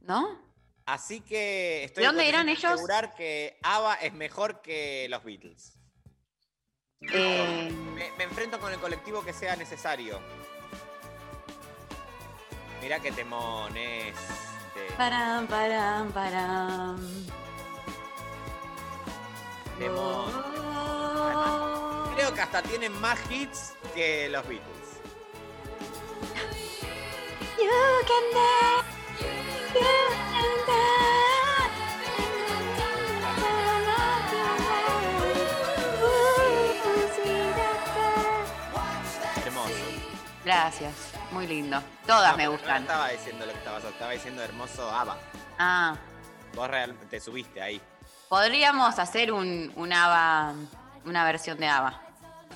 ¿No? Así que estoy ¿De dónde eran ellos? asegurar que ABBA es mejor que los Beatles. Eh, Me, me enfrento con el colectivo que sea necesario. Mira qué temón este. param, param, param. Temón. Además, creo que hasta tienen más hits que los Beatles. You can dance, you can Hermoso. Gracias, muy lindo. Todas No, me gustan. No estaba diciendo lo que estabas, estaba diciendo hermoso ABBA. Ah, Vos realmente te subiste ahí. podríamos hacer un, un ABBA, una versión de ABBA.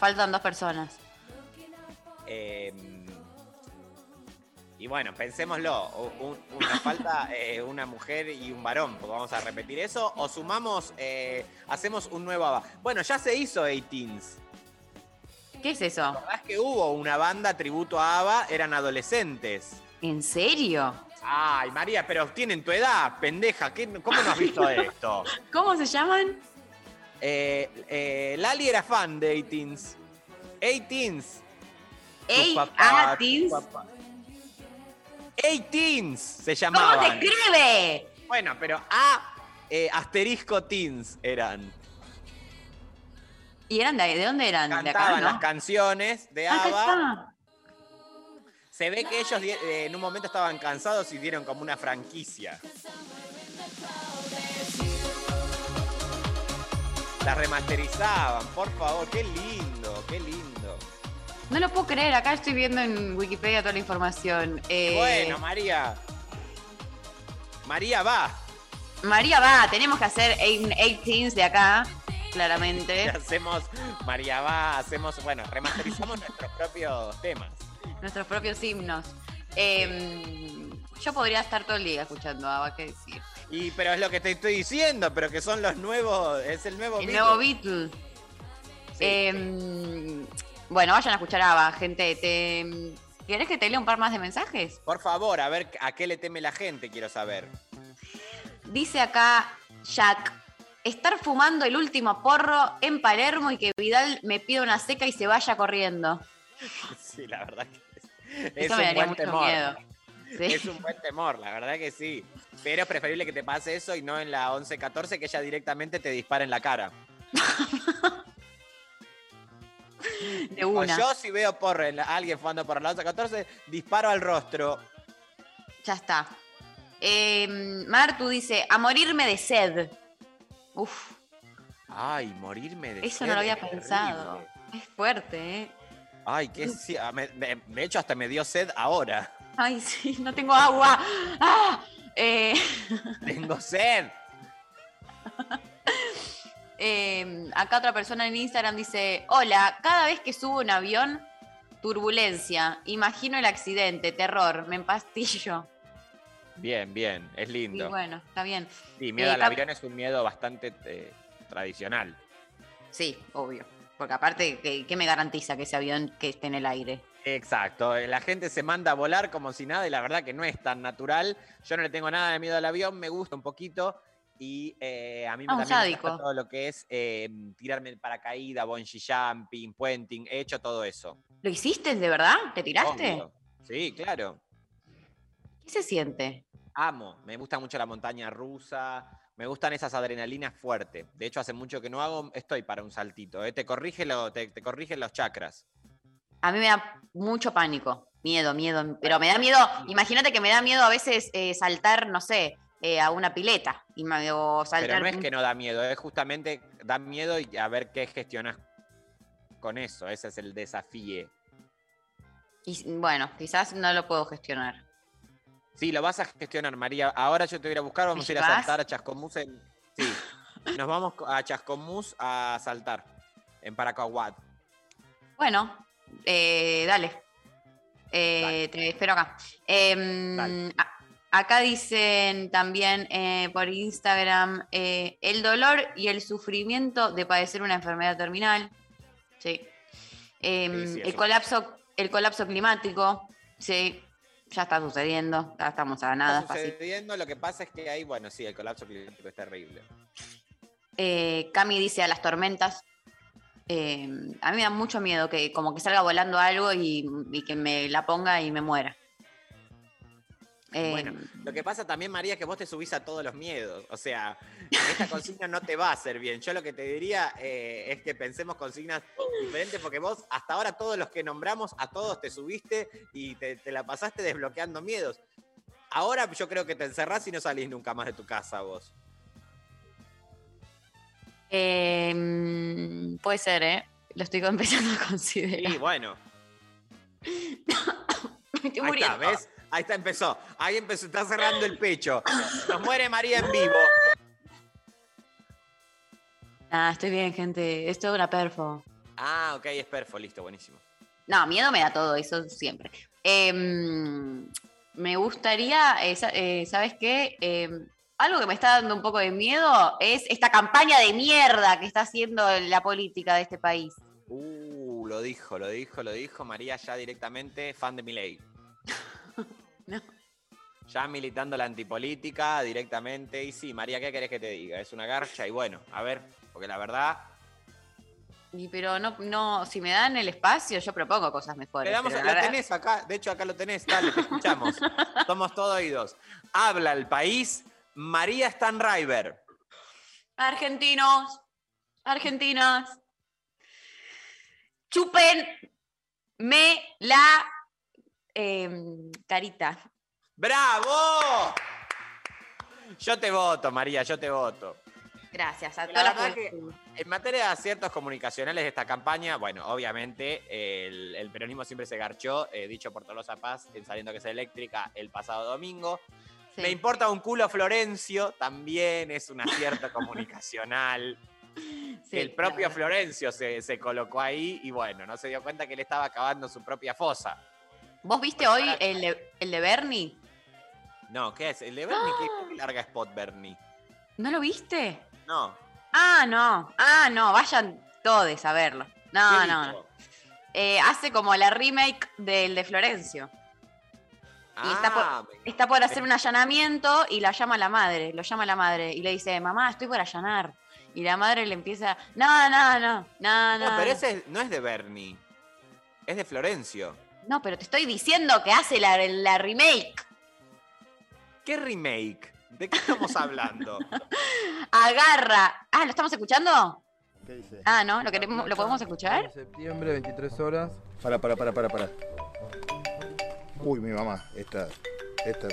Faltan dos personas. Eh, y bueno, pensémoslo. u- un- un- nos falta eh, una mujer y un varón. porque Vamos a repetir eso. O sumamos, eh, hacemos un nuevo ABBA. Bueno, ya se hizo 18s. ¿Qué es eso? La verdad es que hubo una banda tributo a ABBA, eran adolescentes. ¿En serio? Ay, María, pero tienen tu edad, pendeja. ¿qué- ¿Cómo no has visto esto? ¿Cómo se llaman? Eh, eh, Lali era fan de 18s. 18s. Tu Ey, papá, ah, tu teens. papá. 18s se ¿Cómo llamaban. se escribe? Bueno, pero A, eh, asterisco teens eran. ¿Y eran de, de dónde eran? de acá, Cantaban ¿no? las canciones de Acá ABBA. Se ve que ellos eh, en un momento estaban cansados y dieron como una franquicia. Las remasterizaban, por favor, qué lindo, qué lindo. No lo puedo creer, acá estoy viendo en Wikipedia toda la información. Eh, Bueno, María. María va. María va, tenemos que hacer 18 de acá, claramente. Hacemos, María va, hacemos, bueno, remasterizamos nuestros propios temas. Nuestros propios himnos. Eh, yo podría estar todo el día escuchando ABBA, ¿qué decir? Y pero es lo que te estoy diciendo, pero que son los nuevos, es el nuevo El Beatle. nuevo Beatle. Eh, bueno, vayan a escuchar ABBA, gente. Te, ¿Querés que te lea un par más de mensajes? Por favor, a ver a qué le teme la gente, quiero saber. Dice acá Jack, estar fumando el último porro en Palermo y que Vidal me pida una seca y se vaya corriendo. Sí, la verdad que es, Eso es me un daría buen mucho temor. miedo. Sí. Es un buen temor, la verdad que sí. Pero es preferible que te pase eso y no en la 11-14 que ella directamente te dispara en la cara. De O una. yo si veo por alguien jugando por la 11-14, disparo al rostro. Ya está. Eh, Martu dice, a morirme de sed. Uf, Ay, morirme de eso sed no lo había terrible. pensado. Es fuerte, ¿eh? Ay, sí, ah, de hecho hasta me dio sed ahora. Ay, sí, no tengo agua. ¡Ah! Eh, Tengo sed. eh, acá otra persona en Instagram dice, hola, cada vez que subo un avión, turbulencia, imagino el accidente, terror, me empastillo. Bien, bien, es Y lindo. bueno, está bien. Sí, miedo Eh, al avión es un miedo bastante eh, tradicional. Sí, obvio. Porque aparte, ¿qué, qué me garantiza que ese avión que esté en el aire? Exacto, eh, la gente se manda a volar como si nada y la verdad que no es tan natural. Yo no le tengo nada de miedo al avión, me gusta un poquito y eh, a mí Ah, me un también gusta todo lo que es eh, tirarme el paracaídas, bungee jumping, puenting, he hecho todo eso. ¿Lo hiciste de verdad? ¿Te tiraste? Obvio. Sí, claro. ¿Qué se siente? Amo, me gusta mucho la montaña rusa, me gustan esas adrenalinas fuertes. De hecho, hace mucho que no hago, estoy para un saltito. ¿eh? Te, corrige lo- te, te corrigen los chakras. A mí me da mucho pánico, miedo, miedo, pero me da miedo, imagínate que me da miedo a veces eh, saltar, no sé, eh, a una pileta, y me- o saltar... Pero no es que no da miedo, es justamente da miedo y a ver qué gestionas con eso. Ese es el desafío. y, bueno, quizás no lo puedo gestionar. Sí, lo vas a gestionar, María. Ahora yo te voy a buscar, vamos a ir a saltar a Chascomús. En... Sí, nos vamos a Chascomús a saltar en Paracahuat. Bueno, eh, dale. Eh, Te espero acá. Em, Dale. acá dicen también eh, por Instagram el dolor y el sufrimiento de padecer una enfermedad terminal. Sí. Em, el, colapso, el colapso climático. Sí, ya está sucediendo. Ya estamos a nada. Está fácil. sucediendo, lo que pasa es que ahí, bueno, sí, el colapso climático es terrible. Eh, Cami dice a las tormentas. Eh, a mí me da mucho miedo que como que salga volando algo y, y que me la ponga y me muera. Eh, Bueno, lo que pasa también, María, es que vos te subís a todos los miedos. O sea, esta consigna no te va a hacer bien. Yo lo que te diría eh, es que pensemos consignas diferentes, porque vos hasta ahora todos los que nombramos, a todos te subiste y te, te la pasaste desbloqueando miedos. Ahora yo creo que te encerrás y no salís nunca más de tu casa vos. eh, puede ser, ¿eh? Lo estoy empezando a considerar. Y bueno, Me estoy ahí está, muriendo. ¿ves? Ahí está, empezó. Ahí empezó, está cerrando el pecho. Nos muere María en vivo. Ah, estoy bien, gente. Esto es una perfo. Ah, ok, es perfo, listo, buenísimo. No, miedo me da todo, eso siempre. Em, me gustaría, eh, eh, ¿sabes qué? Em, algo que me está dando un poco de miedo es esta campaña de mierda que está haciendo la política de este país. Uh, lo dijo, lo dijo, lo dijo María ya directamente, fan de Milei. No. Ya militando la antipolítica directamente. Y sí, María, ¿qué querés que te diga? Es una garcha y bueno, a ver, porque la verdad. Y, pero no, no, si me dan el espacio, yo propongo cosas mejores. Le damos, lo verdad- tenés acá, de hecho acá lo tenés, dale, te escuchamos. Somos todo oídos. Habla el país María Stanriver. Argentinos, argentinas, chupen me la em, carita. ¡Bravo! Yo te voto, María, yo te voto. Gracias a todas las que en materia de aciertos comunicacionales de esta campaña, bueno, obviamente el, el peronismo siempre se garchó, eh, dicho por Tolosa Paz, en Saliendo que es eléctrica el pasado domingo. Me importa un culo Florencio, también es un acierto comunicacional. el propio claro. Florencio se, se colocó ahí y bueno, no se dio cuenta que él estaba acabando su propia fosa. ¿Vos viste hoy el de, el de Bernie? No, ¿qué es? El de Bernie, ¿qué, qué larga spot Bernie? ¿No lo viste? No. Ah, no. Ah, no. Vayan todos a verlo. No, ¿Qué no, no. Eh, hace como la remake del de Florencio. Y está, Ah, por, está por hacer un allanamiento y la llama la madre, lo llama la madre y le dice, mamá, estoy por allanar. Y la madre le empieza, no, no, no, no, no. No, pero no". ese no es de Bernie. Es de Florencio. No, pero te estoy diciendo que hace la, la remake. ¿Qué remake? ¿De qué estamos hablando? Agarra. Ah, ¿lo estamos escuchando? ¿Qué dice? Ah, ¿no? ¿Lo, queremos, ¿lo podemos escuchar? Septiembre, 23 horas. Para, para, para, para, para. Uy, mi mamá, esta, esta.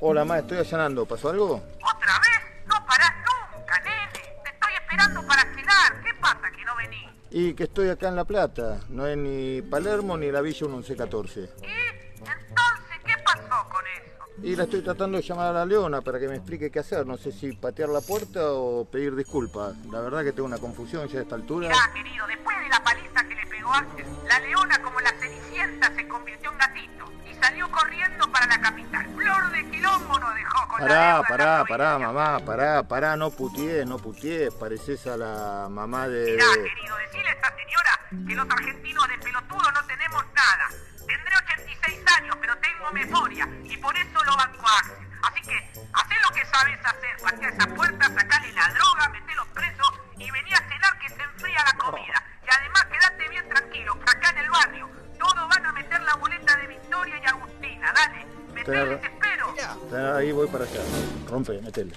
Hola, mamá, estoy allanando. ¿Pasó algo? ¿Otra vez? No parás nunca, nene. Te estoy esperando para cenar. ¿Qué pasa que no venís? Y que estoy acá en La Plata. No es ni Palermo ni la Villa 1114. Entonces, ¿qué pasó con eso? Y la estoy tratando de llamar a la Leona para que me explique qué hacer. No sé si patear la puerta o pedir disculpas. La verdad que tengo una confusión ya a esta altura. Mirá, querido, después de la paliza que le pegó Axel, la leona como la cenicienta se convirtió en gatito y salió corriendo para la capital. Flor de quilombo nos dejó con la Pará, deuda en la pará, pará, mamá, pará, pará, no putiés, no putiés. Pareces a la mamá de... Mirá, querido, decirle a esta señora que los argentinos de pelotudo no tenemos nada. Tendré 86 años, pero tengo memoria y por eso lo banco a Axel. Así que, hacé lo que sabes hacer, patea esa puerta, sacale la droga, metelo preso y vení a cenar que se enfría la comida. Y además quédate bien tranquilo, acá en el barrio todos van a meter la boleta de Victoria y Agustina. Dale, metele, te espero. Ahí voy para allá. Rompe, metele.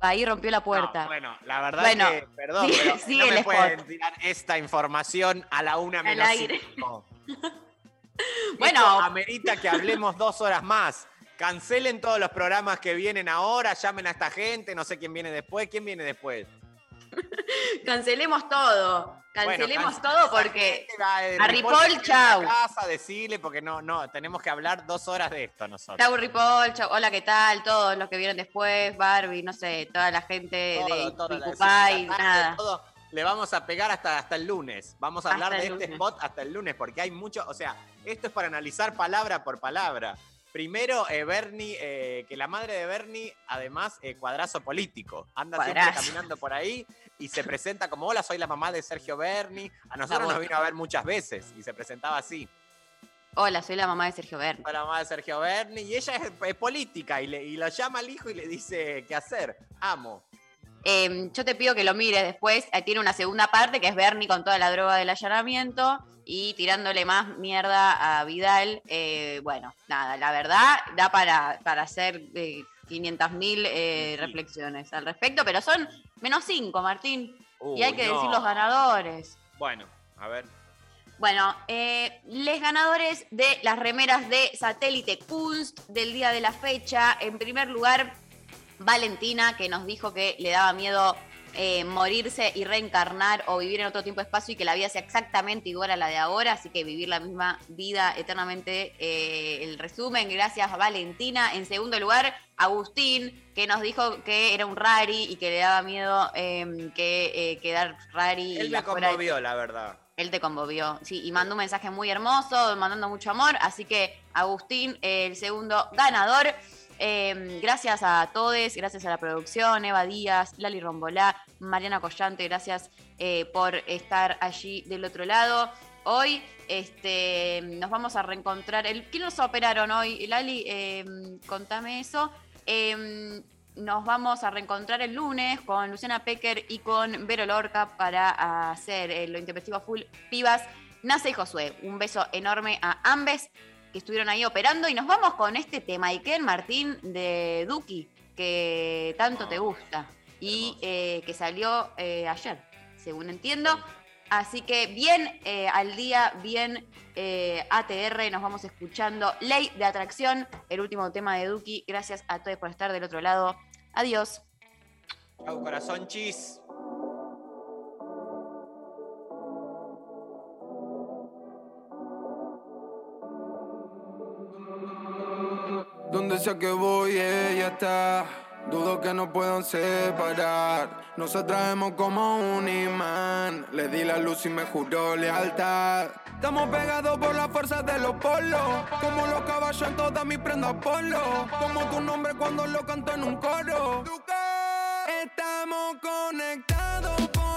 Ahí rompió la puerta. No, bueno, la verdad Bueno, que, perdón, sigue- pero sigue no me pueden spot. tirar esta información a la una menos aire. cinco. Bueno. Esto amerita que hablemos dos horas más. Cancelen todos los programas que vienen ahora, llamen a esta gente, no sé quién viene después. ¿Quién viene después? Cancelemos todo. Cancelemos Bueno, todo porque a Ripoll, chau. casa, decirle, porque no, no, tenemos que hablar dos horas de esto nosotros. Chau Ripoll, chau, hola, ¿qué tal? Todos los que vienen después, Barbie, no sé, toda la gente Todo, de todo, Picupay, nada. todo. Le vamos a pegar hasta, hasta el lunes. Vamos a hablar de este spot hasta el lunes, porque hay mucho. O sea, esto es para analizar palabra por palabra. Primero, eh, Bernie, eh, que la madre de Bernie, además, eh, cuadrazo político. Anda siempre caminando por ahí y se presenta como: Hola, soy la mamá de Sergio Bernie. A nosotros nos vino a ver muchas veces y se presentaba así. Hola, soy la mamá de Sergio Berni. Soy la mamá de Sergio Bernie y ella es, es política y, le, y lo llama al hijo y le dice: ¿Qué hacer? Amo. Eh, yo te pido que lo mires después. eh, tiene una segunda parte que es Bernie con toda la droga del allanamiento y tirándole más mierda a Vidal. Eh, bueno, nada, la verdad da para, para hacer eh, 500.000 eh, reflexiones al respecto, pero son menos 5, Martín. y hay que no. decir los ganadores. Bueno, a ver. Bueno, eh, les ganadores de las remeras de Satélite Kunst del día de la fecha. En primer lugar, Valentina, que nos dijo que le daba miedo eh, morirse y reencarnar o vivir en otro tiempo espacio y que la vida sea exactamente igual a la de ahora, así que vivir la misma vida eternamente. eh, el resumen, gracias a Valentina. En segundo lugar, Agustín, que nos dijo que era un rari y que le daba miedo eh, que quedar rari. Él y me de- conmovió, la verdad. él te conmovió, sí, y mandó un mensaje muy hermoso, mandando mucho amor. Así que, Agustín, el segundo ganador. Eh, gracias a todos, gracias a la producción, Eva Díaz, Lali Rombolá, Mariana Collante, gracias eh, por estar allí del otro lado. Hoy este, nos vamos a reencontrar. El, ¿Quién nos operaron hoy? Lali, eh, contame eso. Eh, nos vamos a reencontrar el lunes con Luciana Pecker y con Vero Lorca para hacer eh, lo intempestivo full pibas. Nace y Josué. Un beso enorme a ambes. Que estuvieron ahí operando y nos vamos con este tema, Iken Martín de Duki, que tanto te gusta y eh, que salió eh, ayer, según entiendo. Así que bien eh, al día, bien ATR, nos vamos escuchando Ley de Atracción, el último tema de Duki. Gracias a todos por estar del otro lado. Adiós. Chau, corazón chis. Donde que voy, ella está. Dudo que nos puedan separar. Nos atraemos como un imán. Le di la luz y me juró lealtad. Estamos pegados por las fuerzas de los polos. Como los caballos en todas mis prendas polo. Como tu nombre cuando lo canto en un coro. Estamos conectados por